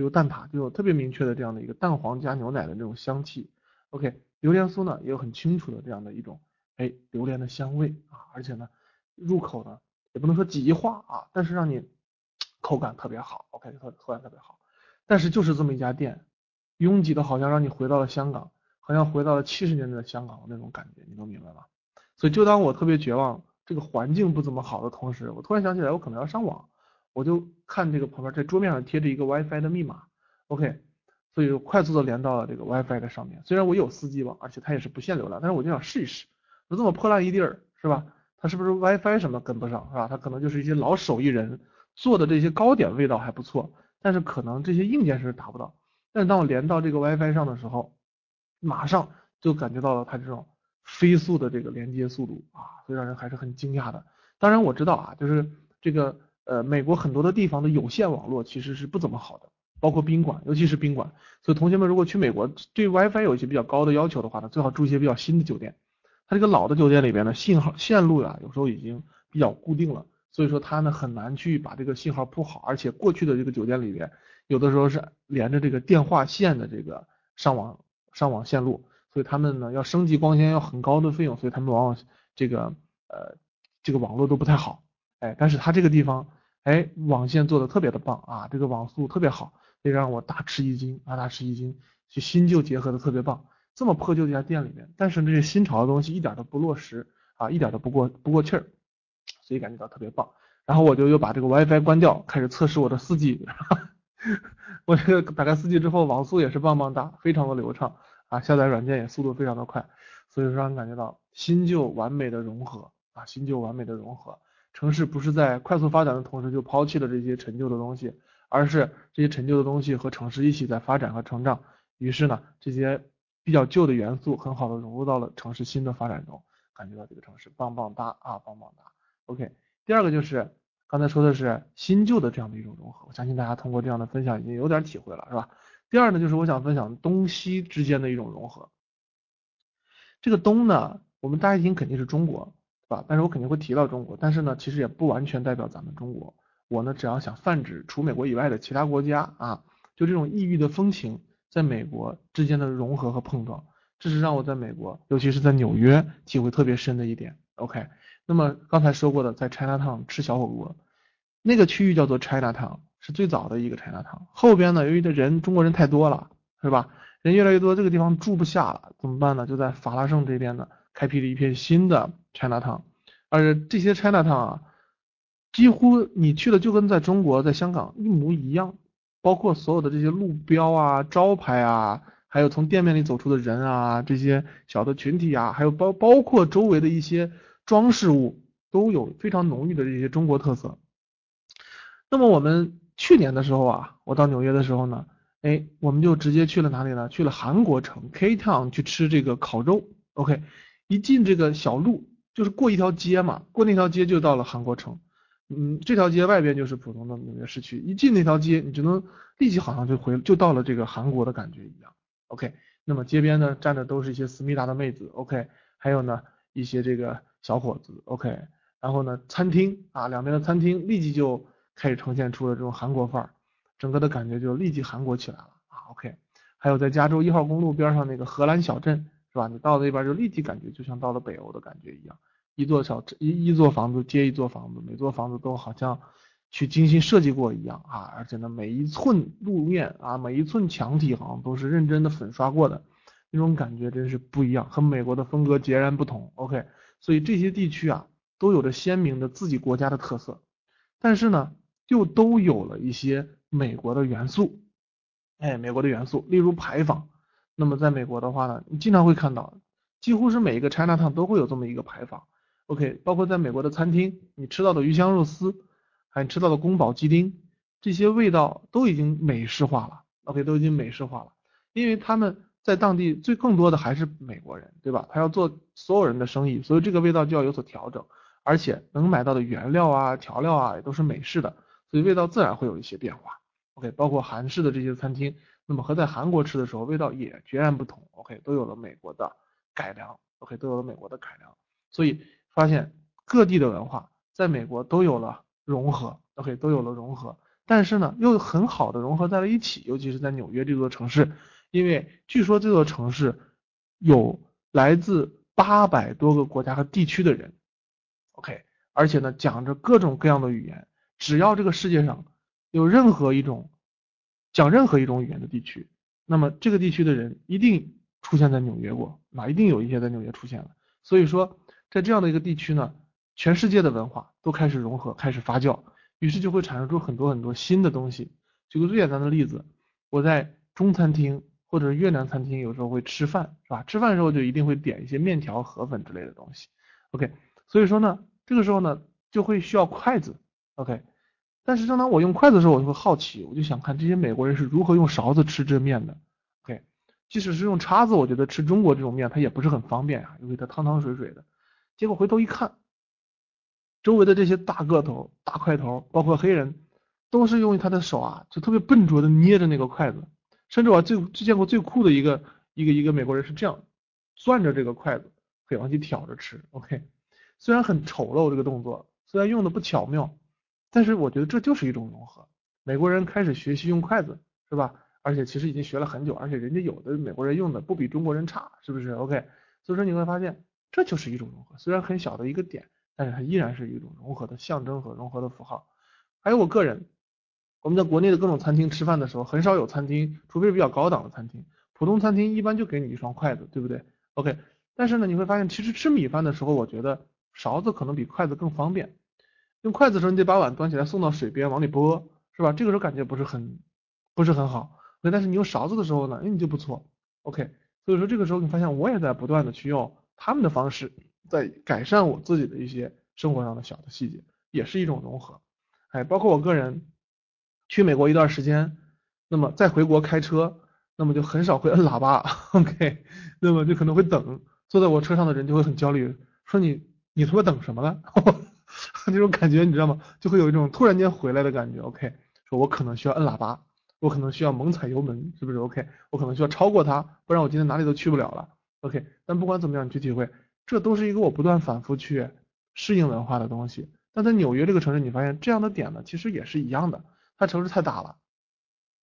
比如蛋挞就有特别明确的这样的一个蛋黄加牛奶的那种香气。OK，榴莲酥呢也有很清楚的这样的一种哎榴莲的香味啊，而且呢入口呢也不能说极化啊，但是让你口感特别好。OK，口口感特别好，但是就是这么一家店，拥挤的好像让你回到了香港。好像回到了七十年代的香港那种感觉，你能明白吗？所以就当我特别绝望，这个环境不怎么好的同时，我突然想起来我可能要上网，我就看这个旁边在桌面上贴着一个 WiFi 的密码，OK，所以快速的连到了这个 WiFi 的上面。虽然我有四 G 网，而且它也是不限流量，但是我就想试一试，就这么破烂一地儿是吧？它是不是 WiFi 什么跟不上是吧？它可能就是一些老手艺人做的这些糕点味道还不错，但是可能这些硬件是达不到。但是当我连到这个 WiFi 上的时候，马上就感觉到了它这种飞速的这个连接速度啊，所以让人还是很惊讶的。当然我知道啊，就是这个呃美国很多的地方的有线网络其实是不怎么好的，包括宾馆，尤其是宾馆。所以同学们如果去美国对 WiFi 有一些比较高的要求的话呢，最好住一些比较新的酒店，它这个老的酒店里边呢，信号线路呀，有时候已经比较固定了，所以说它呢很难去把这个信号铺好，而且过去的这个酒店里边，有的时候是连着这个电话线的这个上网上网线路，所以他们呢要升级光纤要很高的费用，所以他们往往这个呃这个网络都不太好，哎，但是它这个地方哎网线做的特别的棒啊，这个网速特别好，这让我大吃一惊啊，大吃一惊，就新旧结合的特别棒。这么破旧的一家店里面，但是这些新潮的东西一点都不落实啊，一点都不过不过气儿，所以感觉到特别棒。然后我就又把这个 WiFi 关掉，开始测试我的 4G。[laughs] 我这个打开 4G 之后，网速也是棒棒哒，非常的流畅啊，下载软件也速度非常的快，所以说让人感觉到新旧完美的融合啊，新旧完美的融合。城市不是在快速发展的同时就抛弃了这些陈旧的东西，而是这些陈旧的东西和城市一起在发展和成长。于是呢，这些。比较旧的元素很好的融入到了城市新的发展中，感觉到这个城市棒棒哒啊，棒棒哒。OK，第二个就是刚才说的是新旧的这样的一种融合，我相信大家通过这样的分享已经有点体会了，是吧？第二呢，就是我想分享东西之间的一种融合。这个东呢，我们大家一听肯定是中国，对吧？但是我肯定会提到中国，但是呢，其实也不完全代表咱们中国。我呢，只要想泛指除美国以外的其他国家啊，就这种异域的风情。在美国之间的融合和碰撞，这是让我在美国，尤其是在纽约体会特别深的一点。OK，那么刚才说过的，在 Chinatown 吃小火锅，那个区域叫做 Chinatown，是最早的一个 Chinatown。后边呢，由于这人中国人太多了，是吧？人越来越多，这个地方住不下了，怎么办呢？就在法拉盛这边呢，开辟了一片新的 Chinatown。而这些 Chinatown 啊，几乎你去了就跟在中国、在香港一模一样。包括所有的这些路标啊、招牌啊，还有从店面里走出的人啊，这些小的群体啊，还有包包括周围的一些装饰物，都有非常浓郁的这些中国特色。那么我们去年的时候啊，我到纽约的时候呢，哎，我们就直接去了哪里呢？去了韩国城 K Town 去吃这个烤肉。OK，一进这个小路，就是过一条街嘛，过那条街就到了韩国城。嗯，这条街外边就是普通的纽约市区，一进那条街，你就能立即好像就回就到了这个韩国的感觉一样。OK，那么街边呢站的都是一些思密达的妹子，OK，还有呢一些这个小伙子，OK，然后呢餐厅啊两边的餐厅立即就开始呈现出了这种韩国范儿，整个的感觉就立即韩国起来了啊。OK，还有在加州一号公路边上那个荷兰小镇是吧？你到那边就立即感觉就像到了北欧的感觉一样。一座小一一座房子接一座房子，每座房子都好像去精心设计过一样啊！而且呢，每一寸路面啊，每一寸墙体好像都是认真的粉刷过的，那种感觉真是不一样，和美国的风格截然不同。OK，所以这些地区啊，都有着鲜明的自己国家的特色，但是呢，又都有了一些美国的元素。哎，美国的元素，例如牌坊。那么在美国的话呢，你经常会看到，几乎是每一个 China Town 都会有这么一个牌坊。OK，包括在美国的餐厅，你吃到的鱼香肉丝，还有吃到的宫保鸡丁，这些味道都已经美式化了。OK，都已经美式化了，因为他们在当地最更多的还是美国人，对吧？他要做所有人的生意，所以这个味道就要有所调整，而且能买到的原料啊、调料啊也都是美式的，所以味道自然会有一些变化。OK，包括韩式的这些餐厅，那么和在韩国吃的时候味道也截然不同。OK，都有了美国的改良。OK，都有了美国的改良，所以。发现各地的文化在美国都有了融合，OK，都有了融合，但是呢，又很好的融合在了一起，尤其是在纽约这座城市，因为据说这座城市有来自八百多个国家和地区的人，OK，而且呢，讲着各种各样的语言，只要这个世界上有任何一种讲任何一种语言的地区，那么这个地区的人一定出现在纽约过，那一定有一些在纽约出现了，所以说。在这样的一个地区呢，全世界的文化都开始融合，开始发酵，于是就会产生出很多很多新的东西。举个最简单的例子，我在中餐厅或者越南餐厅有时候会吃饭，是吧？吃饭的时候就一定会点一些面条、河粉之类的东西。OK，所以说呢，这个时候呢就会需要筷子。OK，但是正当我用筷子的时候，我就会好奇，我就想看这些美国人是如何用勺子吃这面的。OK，即使是用叉子，我觉得吃中国这种面它也不是很方便啊，因为它汤汤水水的。结果回头一看，周围的这些大个头、大块头，包括黑人，都是用他的手啊，就特别笨拙的捏着那个筷子。甚至我最最见过最酷的一个一个一个美国人是这样攥着这个筷子，可以往起挑着吃，OK。虽然很丑陋这个动作，虽然用的不巧妙，但是我觉得这就是一种融合。美国人开始学习用筷子，是吧？而且其实已经学了很久，而且人家有的美国人用的不比中国人差，是不是？OK。所以说你会发现，这就是一种融合，虽然很小的一个点，但是它依然是一种融合的象征和融合的符号。还有我个人，我们在国内的各种餐厅吃饭的时候，很少有餐厅，除非是比较高档的餐厅，普通餐厅一般就给你一双筷子，对不对？OK。但是呢，你会发现，其实吃米饭的时候，我觉得勺子可能比筷子更方便。用筷子的时候，你得把碗端起来送到水边往里拨，是吧？这个时候感觉不是很不是很好。但是你用勺子的时候呢，哎，你就不错。OK。所以说这个时候你发现，我也在不断的去用他们的方式，在改善我自己的一些生活上的小的细节，也是一种融合。哎，包括我个人去美国一段时间，那么再回国开车，那么就很少会摁喇叭。OK。那么就可能会等。坐在我车上的人就会很焦虑，说你你他妈等什么了？[laughs] 那种感觉你知道吗？就会有一种突然间回来的感觉。OK，说我可能需要摁喇叭，我可能需要猛踩油门，是不是？OK，我可能需要超过他，不然我今天哪里都去不了了。OK，但不管怎么样，你去体会，这都是一个我不断反复去适应文化的东西。但在纽约这个城市，你发现这样的点呢，其实也是一样的。它城市太大了，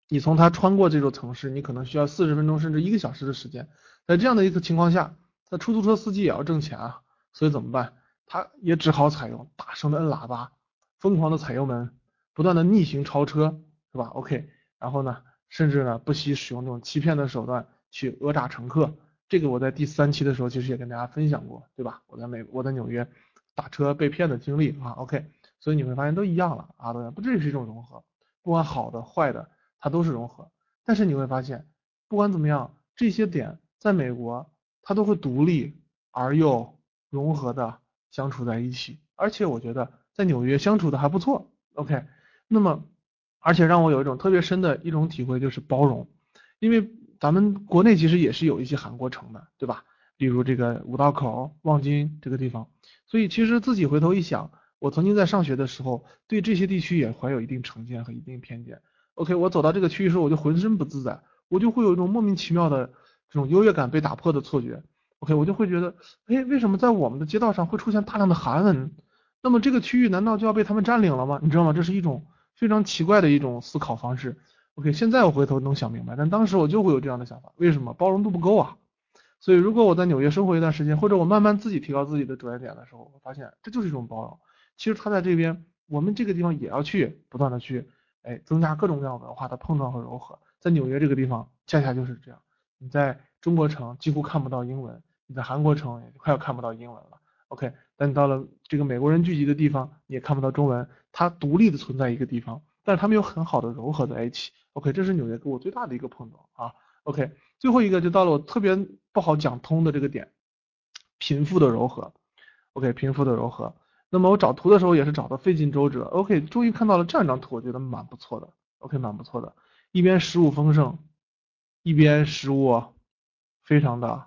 你从它穿过这座城市，你可能需要四十分钟甚至一个小时的时间。在这样的一个情况下。那出租车司机也要挣钱啊，所以怎么办？他也只好采用大声的摁喇叭，疯狂的踩油门，不断的逆行超车，是吧？OK，然后呢，甚至呢不惜使用这种欺骗的手段去讹诈乘客。这个我在第三期的时候其实也跟大家分享过，对吧？我在美我在纽约打车被骗的经历啊，OK，所以你会发现都一样了啊，对，不这也是一种融合，不管好的坏的，它都是融合。但是你会发现，不管怎么样，这些点在美国。它都会独立而又融合的相处在一起，而且我觉得在纽约相处的还不错。OK，那么而且让我有一种特别深的一种体会就是包容，因为咱们国内其实也是有一些韩国城的，对吧？例如这个五道口、望京这个地方，所以其实自己回头一想，我曾经在上学的时候对这些地区也怀有一定成见和一定偏见。OK，我走到这个区域时候我就浑身不自在，我就会有一种莫名其妙的。这种优越感被打破的错觉，OK，我就会觉得，哎，为什么在我们的街道上会出现大量的韩文？那么这个区域难道就要被他们占领了吗？你知道吗？这是一种非常奇怪的一种思考方式。OK，现在我回头能想明白，但当时我就会有这样的想法，为什么包容度不够啊？所以如果我在纽约生活一段时间，或者我慢慢自己提高自己的着眼点的时候，我发现这就是一种包容。其实他在这边，我们这个地方也要去不断的去，哎，增加各种各样文化的碰撞和融合。在纽约这个地方，恰恰就是这样。你在中国城几乎看不到英文，你在韩国城也快要看不到英文了。OK，但你到了这个美国人聚集的地方，你也看不到中文，它独立的存在一个地方，但是他们又很好的融合在一起。OK，这是纽约给我最大的一个碰撞啊。OK，最后一个就到了我特别不好讲通的这个点，贫富的柔和。OK，贫富的柔和。那么我找图的时候也是找的费尽周折。OK，终于看到了这样一张图，我觉得蛮不错的。OK，蛮不错的，一边食物丰盛。一边食物非常的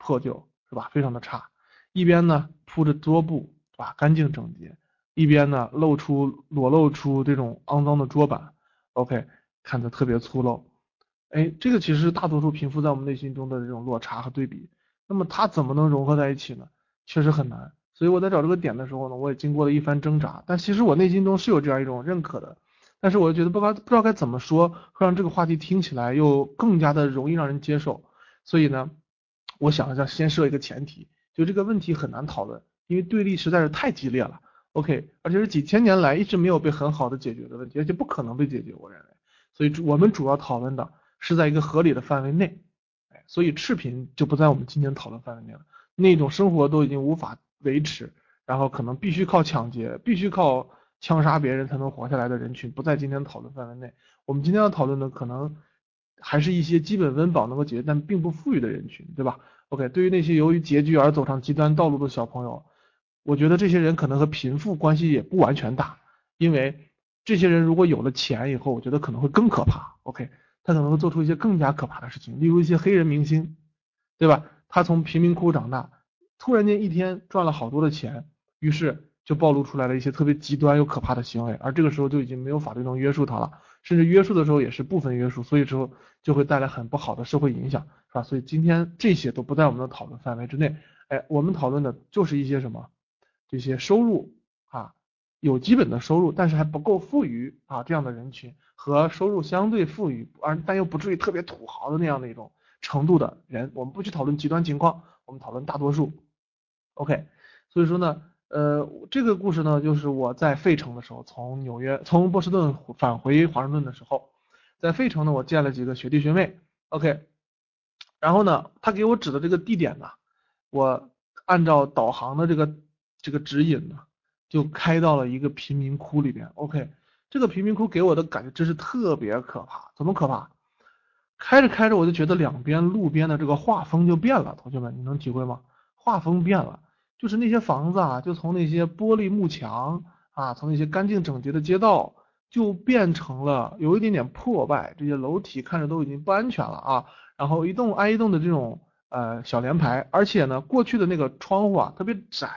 破旧，是吧？非常的差。一边呢铺着桌布，是吧？干净整洁。一边呢露出裸露出这种肮脏的桌板，OK，看着特别粗陋。哎，这个其实是大多数贫富在我们内心中的这种落差和对比。那么它怎么能融合在一起呢？确实很难。所以我在找这个点的时候呢，我也经过了一番挣扎。但其实我内心中是有这样一种认可的。但是我又觉得不该不知道该怎么说，会让这个话题听起来又更加的容易让人接受。所以呢，我想一下，先设一个前提，就这个问题很难讨论，因为对立实在是太激烈了。OK，而且是几千年来一直没有被很好的解决的问题，而且不可能被解决。我认为，所以我们主要讨论的是在一个合理的范围内。哎，所以赤贫就不在我们今天讨论范围内了。那种生活都已经无法维持，然后可能必须靠抢劫，必须靠。枪杀别人才能活下来的人群不在今天讨论范围内。我们今天要讨论的可能还是一些基本温饱能够解决但并不富裕的人群，对吧？OK，对于那些由于拮据而走上极端道路的小朋友，我觉得这些人可能和贫富关系也不完全大，因为这些人如果有了钱以后，我觉得可能会更可怕。OK，他可能会做出一些更加可怕的事情，例如一些黑人明星，对吧？他从贫民窟长大，突然间一天赚了好多的钱，于是。就暴露出来了一些特别极端又可怕的行为，而这个时候就已经没有法律能约束他了，甚至约束的时候也是部分约束，所以之后就会带来很不好的社会影响，是吧？所以今天这些都不在我们的讨论范围之内。哎，我们讨论的就是一些什么这些收入啊，有基本的收入，但是还不够富裕啊这样的人群和收入相对富裕而但又不至于特别土豪的那样的一种程度的人，我们不去讨论极端情况，我们讨论大多数。OK，所以说呢。呃，这个故事呢，就是我在费城的时候，从纽约从波士顿返回华盛顿的时候，在费城呢，我见了几个学弟学妹，OK，然后呢，他给我指的这个地点呢，我按照导航的这个这个指引呢，就开到了一个贫民窟里边，OK，这个贫民窟给我的感觉真是特别可怕，怎么可怕？开着开着我就觉得两边路边的这个画风就变了，同学们，你能体会吗？画风变了。就是那些房子啊，就从那些玻璃幕墙啊，从那些干净整洁的街道，就变成了有一点点破败。这些楼体看着都已经不安全了啊。然后一栋挨一栋的这种呃小联排，而且呢，过去的那个窗户啊特别窄，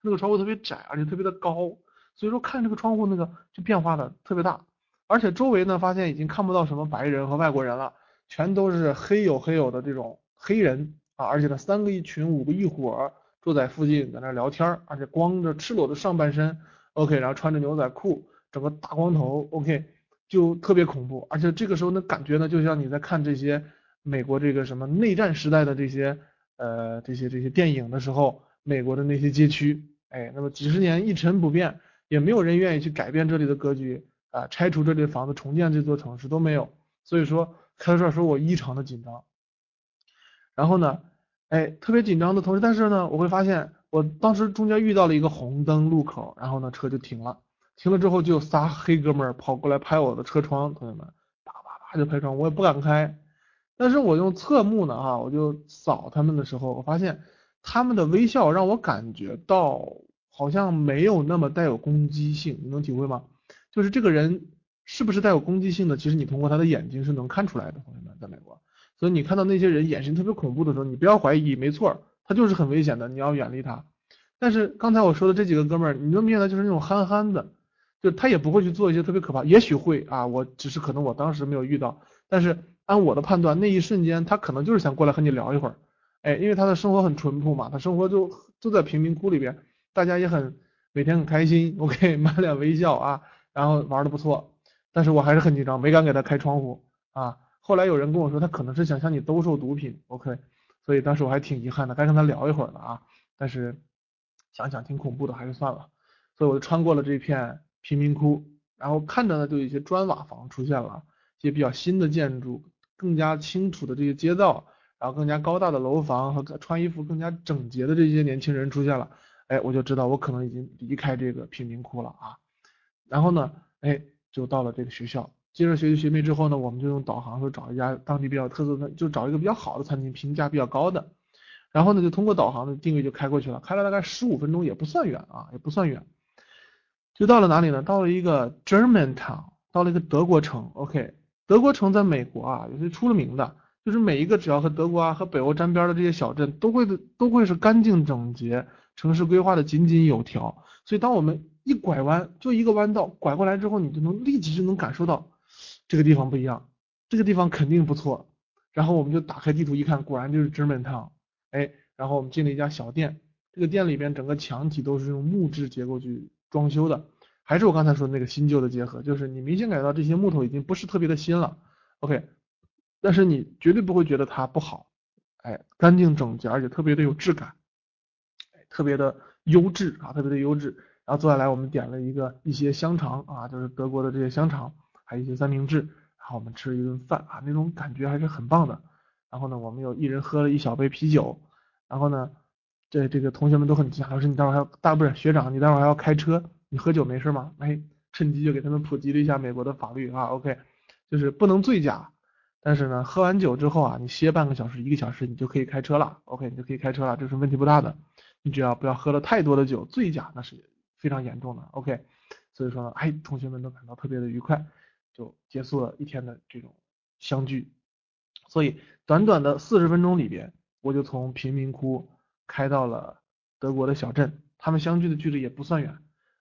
那个窗户特别窄，而且特别的高，所以说看这个窗户那个就变化的特别大。而且周围呢，发现已经看不到什么白人和外国人了，全都是黑黝黑黝的这种黑人啊，而且呢，三个一群，五个一伙儿。坐在附近在那聊天，而且光着赤裸的上半身，OK，然后穿着牛仔裤，整个大光头，OK，就特别恐怖。而且这个时候那感觉呢，就像你在看这些美国这个什么内战时代的这些呃这些这些电影的时候，美国的那些街区，哎，那么几十年一成不变，也没有人愿意去改变这里的格局啊，拆除这里的房子，重建这座城市都没有。所以说开到这儿时候我异常的紧张，然后呢？哎，特别紧张的同时，但是呢，我会发现，我当时中间遇到了一个红灯路口，然后呢，车就停了，停了之后就仨黑哥们儿跑过来拍我的车窗，同学们，啪啪啪就拍窗，我也不敢开，但是我用侧目呢，哈，我就扫他们的时候，我发现他们的微笑让我感觉到好像没有那么带有攻击性，你能体会吗？就是这个人是不是带有攻击性的，其实你通过他的眼睛是能看出来的，同学们，在美国。所以你看到那些人眼神特别恐怖的时候，你不要怀疑，没错，他就是很危险的，你要远离他。但是刚才我说的这几个哥们儿，你能明显的就是那种憨憨的，就他也不会去做一些特别可怕，也许会啊，我只是可能我当时没有遇到，但是按我的判断，那一瞬间他可能就是想过来和你聊一会儿，哎，因为他的生活很淳朴嘛，他生活就就在贫民窟里边，大家也很每天很开心，OK，[laughs] 满脸微笑啊，然后玩的不错，但是我还是很紧张，没敢给他开窗户啊。后来有人跟我说，他可能是想向你兜售毒品，OK，所以当时我还挺遗憾的，该跟他聊一会儿的啊，但是想想挺恐怖的，还是算了。所以我就穿过了这片贫民窟，然后看着呢，就有一些砖瓦房出现了，一些比较新的建筑，更加清楚的这些街道，然后更加高大的楼房和穿衣服更加整洁的这些年轻人出现了，哎，我就知道我可能已经离开这个贫民窟了啊。然后呢，哎，就到了这个学校。接着学习学妹之后呢，我们就用导航说找一家当地比较特色的，就找一个比较好的餐厅，评价比较高的。然后呢，就通过导航的定位就开过去了，开了大概十五分钟，也不算远啊，也不算远。就到了哪里呢？到了一个 Germantown，到了一个德国城。OK，德国城在美国啊也是出了名的，就是每一个只要和德国啊和北欧沾边的这些小镇，都会都会是干净整洁，城市规划的井井有条。所以当我们一拐弯，就一个弯道拐过来之后，你就能立即就能感受到。这个地方不一样，这个地方肯定不错。然后我们就打开地图一看，果然就是 Germantown。哎，然后我们进了一家小店，这个店里边整个墙体都是用木质结构去装修的，还是我刚才说的那个新旧的结合，就是你明显感觉到这些木头已经不是特别的新了。OK，但是你绝对不会觉得它不好，哎，干净整洁，而且特别的有质感，哎，特别的优质啊，特别的优质。然后坐下来，我们点了一个一些香肠啊，就是德国的这些香肠。还有一些三明治，然后我们吃了一顿饭啊，那种感觉还是很棒的。然后呢，我们有一人喝了一小杯啤酒。然后呢，这这个同学们都很惊讶，老师你待会儿还要大不是学长，你待会儿还要开车，你喝酒没事吗？哎，趁机就给他们普及了一下美国的法律啊。OK，就是不能醉驾，但是呢，喝完酒之后啊，你歇半个小时一个小时，你就可以开车了。OK，你就可以开车了，这是问题不大的。你只要不要喝了太多的酒，醉驾那是非常严重的。OK，所以说呢，哎，同学们都感到特别的愉快。就结束了一天的这种相聚，所以短短的四十分钟里边，我就从贫民窟开到了德国的小镇，他们相距的距离也不算远。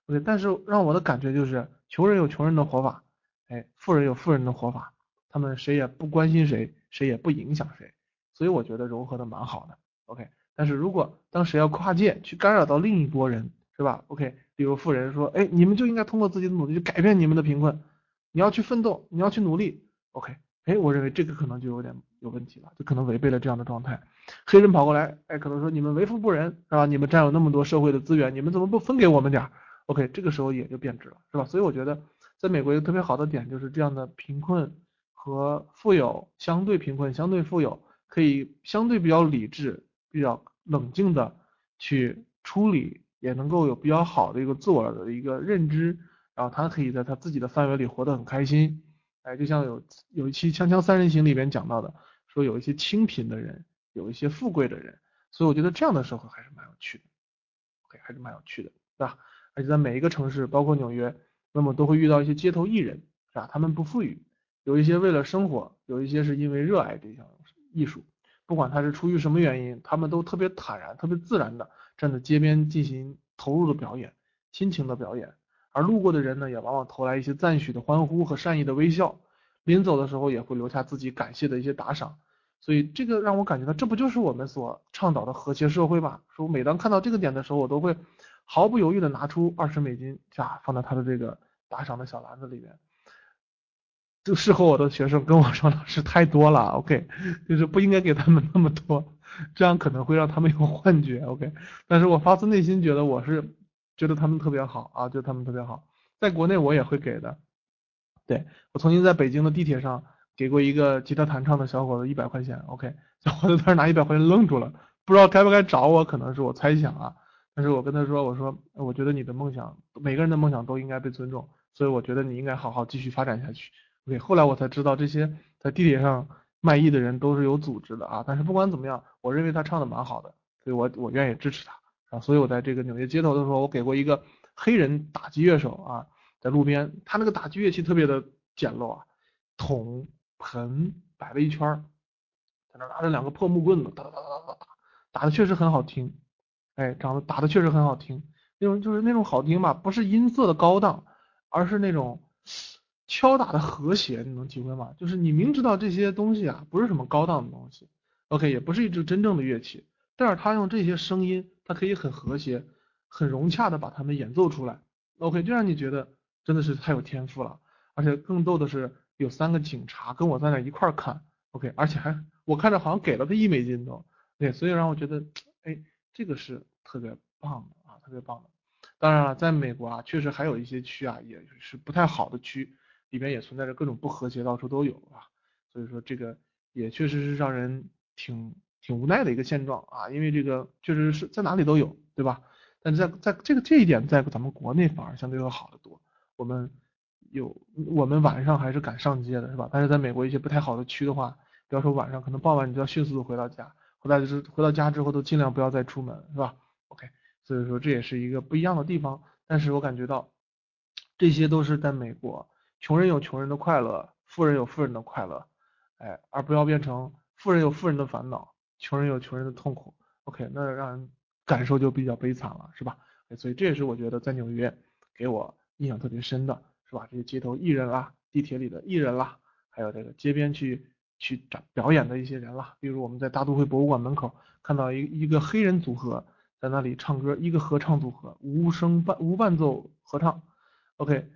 OK，但是让我的感觉就是，穷人有穷人的活法，哎，富人有富人的活法，他们谁也不关心谁，谁也不影响谁，所以我觉得融合的蛮好的。OK，但是如果当谁要跨界去干扰到另一波人，是吧？OK，比如富人说，哎，你们就应该通过自己的努力去改变你们的贫困，你要去奋斗，你要去努力，OK，哎，我认为这个可能就有点有问题了，就可能违背了这样的状态。黑人跑过来，哎，可能说你们为富不仁，是吧？你们占有那么多社会的资源，你们怎么不分给我们点？OK，这个时候也就变质了，是吧？所以我觉得，在美国一个特别好的点就是这样的贫困和富有相对贫困、相对富有，可以相对比较理智、比较冷静的去处理，也能够有比较好的一个自我的一个认知，然后他可以在他自己的范围里活得很开心。哎，就像有有一期《锵锵三人行》里边讲到的，说有一些清贫的人。有一些富贵的人，所以我觉得这样的社会还是蛮有趣的，OK，还是蛮有趣的，对吧？而且在每一个城市，包括纽约，那么都会遇到一些街头艺人，是吧？他们不富裕，有一些为了生活，有一些是因为热爱这项艺术，不管他是出于什么原因，他们都特别坦然、特别自然的站在街边进行投入的表演、亲情的表演，而路过的人呢，也往往投来一些赞许的欢呼和善意的微笑，临走的时候也会留下自己感谢的一些打赏。所以这个让我感觉到，这不就是我们所倡导的和谐社会吗？说每当看到这个点的时候，我都会毫不犹豫的拿出二十美金，放到他的这个打赏的小篮子里面。就事后我的学生跟我说，老师太多了，OK，就是不应该给他们那么多，这样可能会让他们有幻觉，OK。但是我发自内心觉得我是觉得他们特别好啊，觉得他们特别好，在国内我也会给的。对我曾经在北京的地铁上。给过一个吉他弹唱的小伙子一百块钱，OK，小伙子当时拿一百块钱愣住了，不知道该不该找我，可能是我猜想啊，但是我跟他说，我说我觉得你的梦想，每个人的梦想都应该被尊重，所以我觉得你应该好好继续发展下去，OK，后来我才知道这些在地铁上卖艺的人都是有组织的啊，但是不管怎么样，我认为他唱的蛮好的，所以我我愿意支持他啊，所以我在这个纽约街头的时候，我给过一个黑人打击乐手啊，在路边，他那个打击乐器特别的简陋啊，桶。盆摆了一圈，在那拿着两个破木棍子，哒哒哒哒哒打，打的确实很好听，哎，长得打的确实很好听，那种就是那种好听吧，不是音色的高档，而是那种敲打的和谐，你能体会吗？就是你明知道这些东西啊，不是什么高档的东西，OK，也不是一支真正的乐器，但是他用这些声音，他可以很和谐、很融洽的把它们演奏出来，OK，就让你觉得真的是太有天赋了，而且更逗的是。有三个警察跟我在那一块儿看，OK，而且还我看着好像给了他一美金都，对，所以让我觉得，哎，这个是特别棒的啊，特别棒的。当然了，在美国啊，确实还有一些区啊，也是不太好的区，里边也存在着各种不和谐，到处都有啊。所以说这个也确实是让人挺挺无奈的一个现状啊，因为这个确实是在哪里都有，对吧？但是在在这个这一点，在咱们国内反而相对要好得多，我们。有我们晚上还是敢上街的，是吧？但是在美国一些不太好的区的话，比方说晚上可能傍晚你就要迅速的回到家，回来就是回到家之后都尽量不要再出门，是吧？OK，所以说这也是一个不一样的地方。但是我感觉到这些都是在美国，穷人有穷人的快乐，富人有富人的快乐，哎，而不要变成富人有富人的烦恼，穷人有穷人的痛苦。OK，那让人感受就比较悲惨了，是吧？所以这也是我觉得在纽约给我印象特别深的。是吧？这些街头艺人啦，地铁里的艺人啦，还有这个街边去去展表演的一些人啦，比如我们在大都会博物馆门口看到一一个黑人组合在那里唱歌，一个合唱组合，无声伴无伴奏合唱，OK，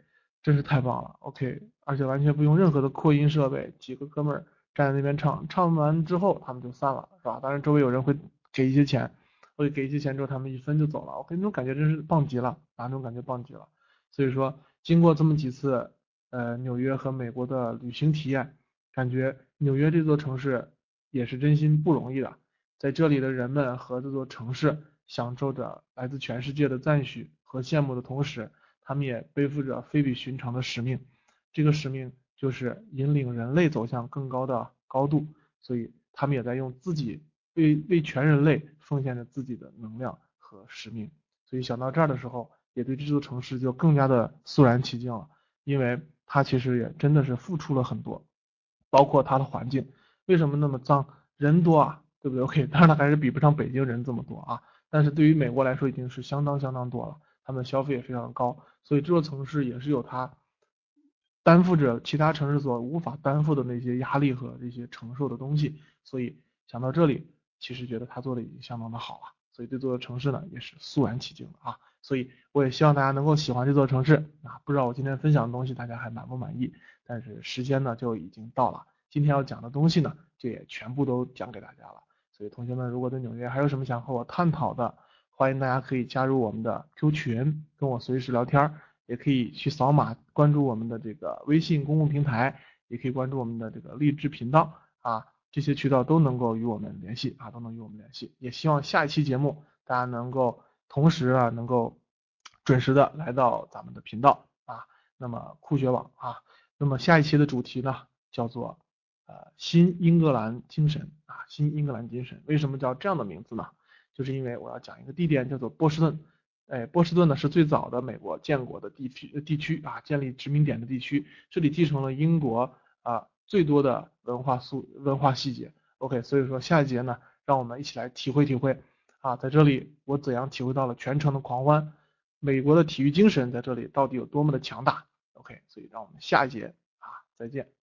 真是太棒了，OK，而且完全不用任何的扩音设备，几个哥们儿站在那边唱，唱完之后他们就散了，是吧？当然周围有人会给一些钱，会给一些钱之后他们一分就走了，OK，那种感觉真是棒极了，啊，那种感觉棒极了，所以说。经过这么几次，呃，纽约和美国的旅行体验，感觉纽约这座城市也是真心不容易的。在这里的人们和这座城市享受着来自全世界的赞许和羡慕的同时，他们也背负着非比寻常的使命。这个使命就是引领人类走向更高的高度，所以他们也在用自己为为全人类奉献着自己的能量和使命。所以想到这儿的时候。也对这座城市就更加的肃然起敬了，因为它其实也真的是付出了很多，包括它的环境为什么那么脏，人多啊，对不对？OK，当然它还是比不上北京人这么多啊，但是对于美国来说已经是相当相当多了，他们的消费也非常高，所以这座城市也是有它担负着其他城市所无法担负的那些压力和这些承受的东西，所以想到这里，其实觉得他做的已经相当的好了，所以这座城市呢也是肃然起敬的啊。所以我也希望大家能够喜欢这座城市啊。不知道我今天分享的东西大家还满不满意？但是时间呢就已经到了，今天要讲的东西呢就也全部都讲给大家了。所以同学们如果对纽约还有什么想和我探讨的，欢迎大家可以加入我们的 Q 群，跟我随时聊天儿，也可以去扫码关注我们的这个微信公共平台，也可以关注我们的这个励志频道啊。这些渠道都能够与我们联系啊，都能与我们联系。也希望下一期节目大家能够同时啊，能够准时的来到咱们的频道啊。那么酷学网啊，那么下一期的主题呢叫做呃新英格兰精神啊，新英格兰精神。为什么叫这样的名字呢？就是因为我要讲一个地点叫做波士顿。哎，波士顿呢是最早的美国建国的地区地区啊，建立殖民点的地区。这里继承了英国啊。最多的文化素文化细节，OK，所以说下一节呢，让我们一起来体会体会啊，在这里我怎样体会到了全城的狂欢，美国的体育精神在这里到底有多么的强大，OK，所以让我们下一节啊再见。